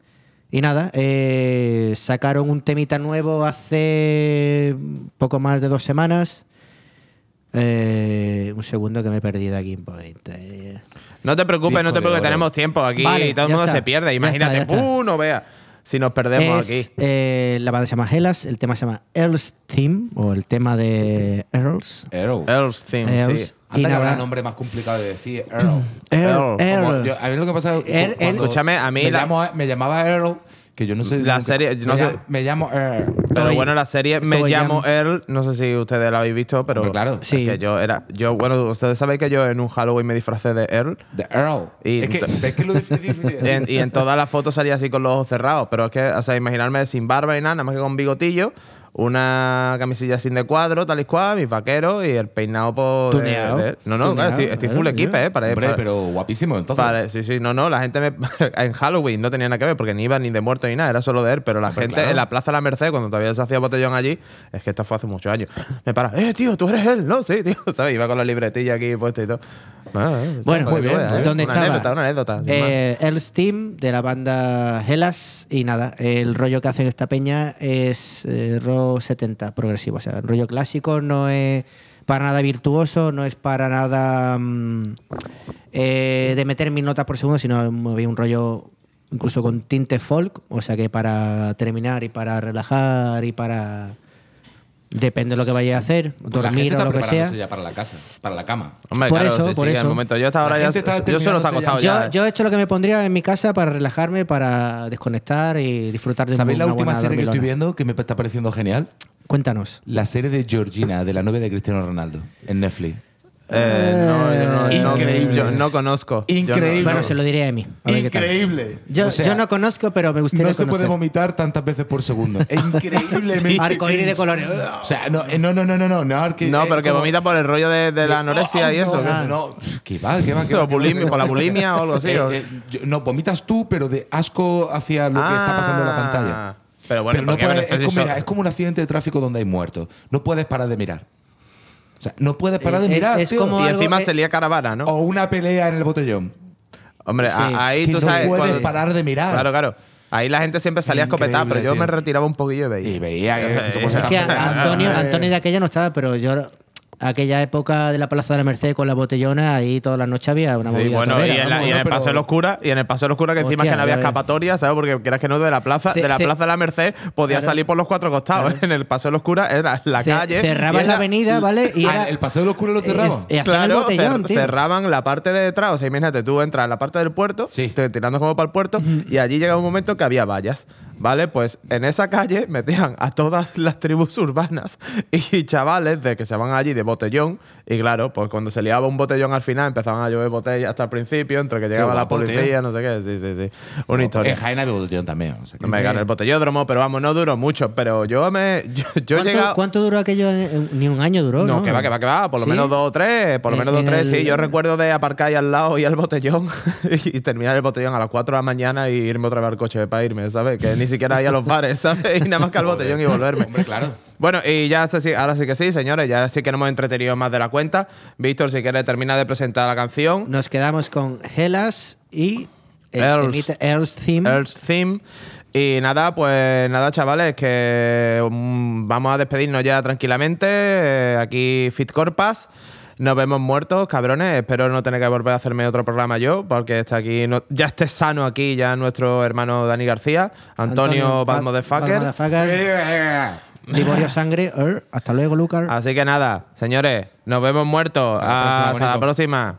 Y nada, eh, sacaron un temita nuevo hace poco más de dos semanas. Eh, un segundo que me he perdido aquí. Point. Eh,
No te preocupes, no te preocupes, tenemos tiempo aquí
Vale,
y todo el mundo
está.
se pierde.
Ya
Imagínate,
está, ya está.
¡pum! no vea. Si nos perdemos
es,
aquí.
eh, la banda se llama Hellas, el tema se llama Earl's Theme, o el tema de Earls.
Earl.
Earl's Theme,
Earls.
sí.
Anda
Y
que habrá nombre más complicado de decir. Earl.
Earl,
Earl.
Como
Earl.
yo- a mí lo que pasa es que
Earl-
Escúchame, a mí
me,
la-
llamo- me llamaba Earl, que yo no sé.
La
nunca-
serie- yo no
me,
sé-
llamo, me llamo Earl.
Pero
Toy-
bueno, la serie Me
Toy
llamo. Earl, no sé si ustedes la habéis visto, pero
claro.
Sí.
que yo era, yo bueno, ustedes saben que yo en un Halloween me disfracé de Earl
The Earl.
Y
es, que,
ento-
es que lo difícil
y en, y en todas las fotos salía así con los ojos cerrados, pero es que, o sea, imaginarme sin barba y nada, nada más que con bigotillo, una camisilla sin de cuadro, tal y cual, mis vaqueros y el peinado por
Tuneado.
de- no, no,
Tuneado,
estoy, estoy full
ya.
equipe, eh, para,
Hombre,
para-
pero guapísimo entonces.
para- sí, sí, no, no, la gente me, en Halloween no tenía nada que ver porque ni iba ni de muerto ni nada, era solo de él, pero la gente
claro.
en la Plaza de la Merced, cuando todavía se hacía botellón allí, es que esto fue hace muchos años, me para, eh, tío, tú eres él, no, sí, tío, ¿sabes? Iba con la libretilla aquí puesta y todo. Ah, eh,
Bueno,
que
muy bien,
¿eh?
¿Dónde
una
estaba?
anécdota, una anécdota.
Eh, Earl's Theme de la banda Hellas. Y nada, el rollo que hacen esta peña es eh, rock 70 progresivo. O sea, el rollo clásico no es para nada virtuoso, no es para nada mm, eh, de meter mil notas por segundo, sino había un rollo incluso con tinte folk. O sea que para terminar y para relajar y para. Depende de lo que vayas a hacer, dormir
gente
o lo que sea.
ya para la casa, para la cama.
Hombre,
por
claro,
eso,
sí,
por
sí,
eso.
momento. Yo hasta ahora ya, yo solo está acostado
Yo,
ya. ¿eh?
yo esto es lo que me pondría en mi casa para relajarme, para desconectar y disfrutar de
¿Sabéis la última
buena
serie que estoy
dormilona.
viendo que me está pareciendo genial?
Cuéntanos.
La serie de Georgina, de la novia de Cristiano Ronaldo, en Netflix.
Eh, no, yo no, no, no,
Increíble.
yo no conozco. Yo no-
Increíble.
Bueno, se lo diré a Emi. a ver qué tal.
Increíble.
Yo,
O sea,
yo no conozco, pero me gustaría
No se puede
conocer.
vomitar tantas veces por segundo. Es increíblemente.
Arcoíris de colores.
O sea, no, eh, no, no, no, no, no. No, arque-
No,
eh,
pero que
como-
vomita por el rollo de, de la anorexia y
no,
eso.
No, no, que va, que va, que va.
Bulimia, por la bulimia o algo así.
Eh,
o-
eh, yo- no, vomitas tú, pero de asco hacia lo que está pasando en la
Ah.
pantalla.
Pero bueno,
Pero no
porque
puedes- es, como, mira, es como un accidente de tráfico donde hay muertos. No puedes parar de mirar. O sea, no puedes parar de
Eh, es-
mirar.
es
tío.
como
y encima
eh,
se lía caravana, ¿no?
O una pelea en el botellón.
Hombre,
Sí,
a- ahí
es que
tú
no
sabes.
puedes
cuando-
parar de mirar.
Claro, claro. Ahí la gente siempre salía escopetada, pero yo me
tío.
retiraba un poquillo y veía.
Y veía que pues está
que Antonio,
eh.
Antonio de aquella no estaba, pero yo aquella época de la Plaza de la Merced con la botellona, ahí todas las noches había una
Sí,
movida
bueno,
torera,
y en, la-
vamos.
y en el Paso de los Curas, y en el Paso de los Curas, que encima es que no había escapatoria, ¿sabes? Porque quieras que no, de la plaza,
Ce-
de la
ce-
plaza de la Merced podía
Claro.
salir por los cuatro costados. En el Paso de los Curas era la
Ce-
calle.
cerraban
y
la avenida, ¿vale? Y
Ah,
era,
el paseo de los culos lo cerraban.
y el
Claro,
botellón,
cer-
tío.
cerraban la parte de detrás. O sea, imagínate, tú entras en la parte del puerto,
Sí.
te- tirando como para el puerto, y allí llega un momento que había vallas. ¿Vale? Pues en esa calle metían a todas las tribus urbanas y chavales de que se van allí de botellón. Y claro, pues cuando se liaba un botellón al final empezaban a llover botellas hasta el principio, entre que llegaba la policía,
tío.
no sé qué. Sí, sí, sí. Una historia.
En Jaén había botellón también. o sea que-
No me gané el botellódromo, pero vamos, no duró mucho. Pero yo me. Yo, yo
¿Cuánto,
llegado.
cuánto duró aquello? Ni un año duró, ¿no?
No, que va, que va, que va. Por lo
¿Sí?
menos dos o tres. Por lo
En-
menos dos o tres, sí. Yo recuerdo de aparcar ahí al lado y al botellón y terminar el botellón a las 4 de la mañana y irme otra vez al coche para irme, ¿sabes? Que ni siquiera ir a los bares, ¿sabes? Y nada más que al botellón y volverme.
Hombre, claro.
Bueno, y ya ahora sí que sí, señores. Ya sí que nos hemos entretenido más de la cuenta. Víctor, si quieres, termina de presentar la canción.
Nos quedamos con Hellas y el
Earls.
temita Earls Theme.
Earth's Theme. Y nada, pues nada, chavales, que mm, vamos a despedirnos ya tranquilamente. Eh, aquí Fit Corpas. Nos vemos muertos, cabrones. Espero no tener que volver a hacerme otro programa yo, porque está aquí, no- ya esté sano aquí ya nuestro hermano Dani García, Antonio, Motherfucker.
Motherfucker. Liborio Sangre. Er, Hasta luego, Lucas.
Así que nada, señores, nos vemos muertos.
Hasta la próxima,
Hasta la
bonito.
próxima.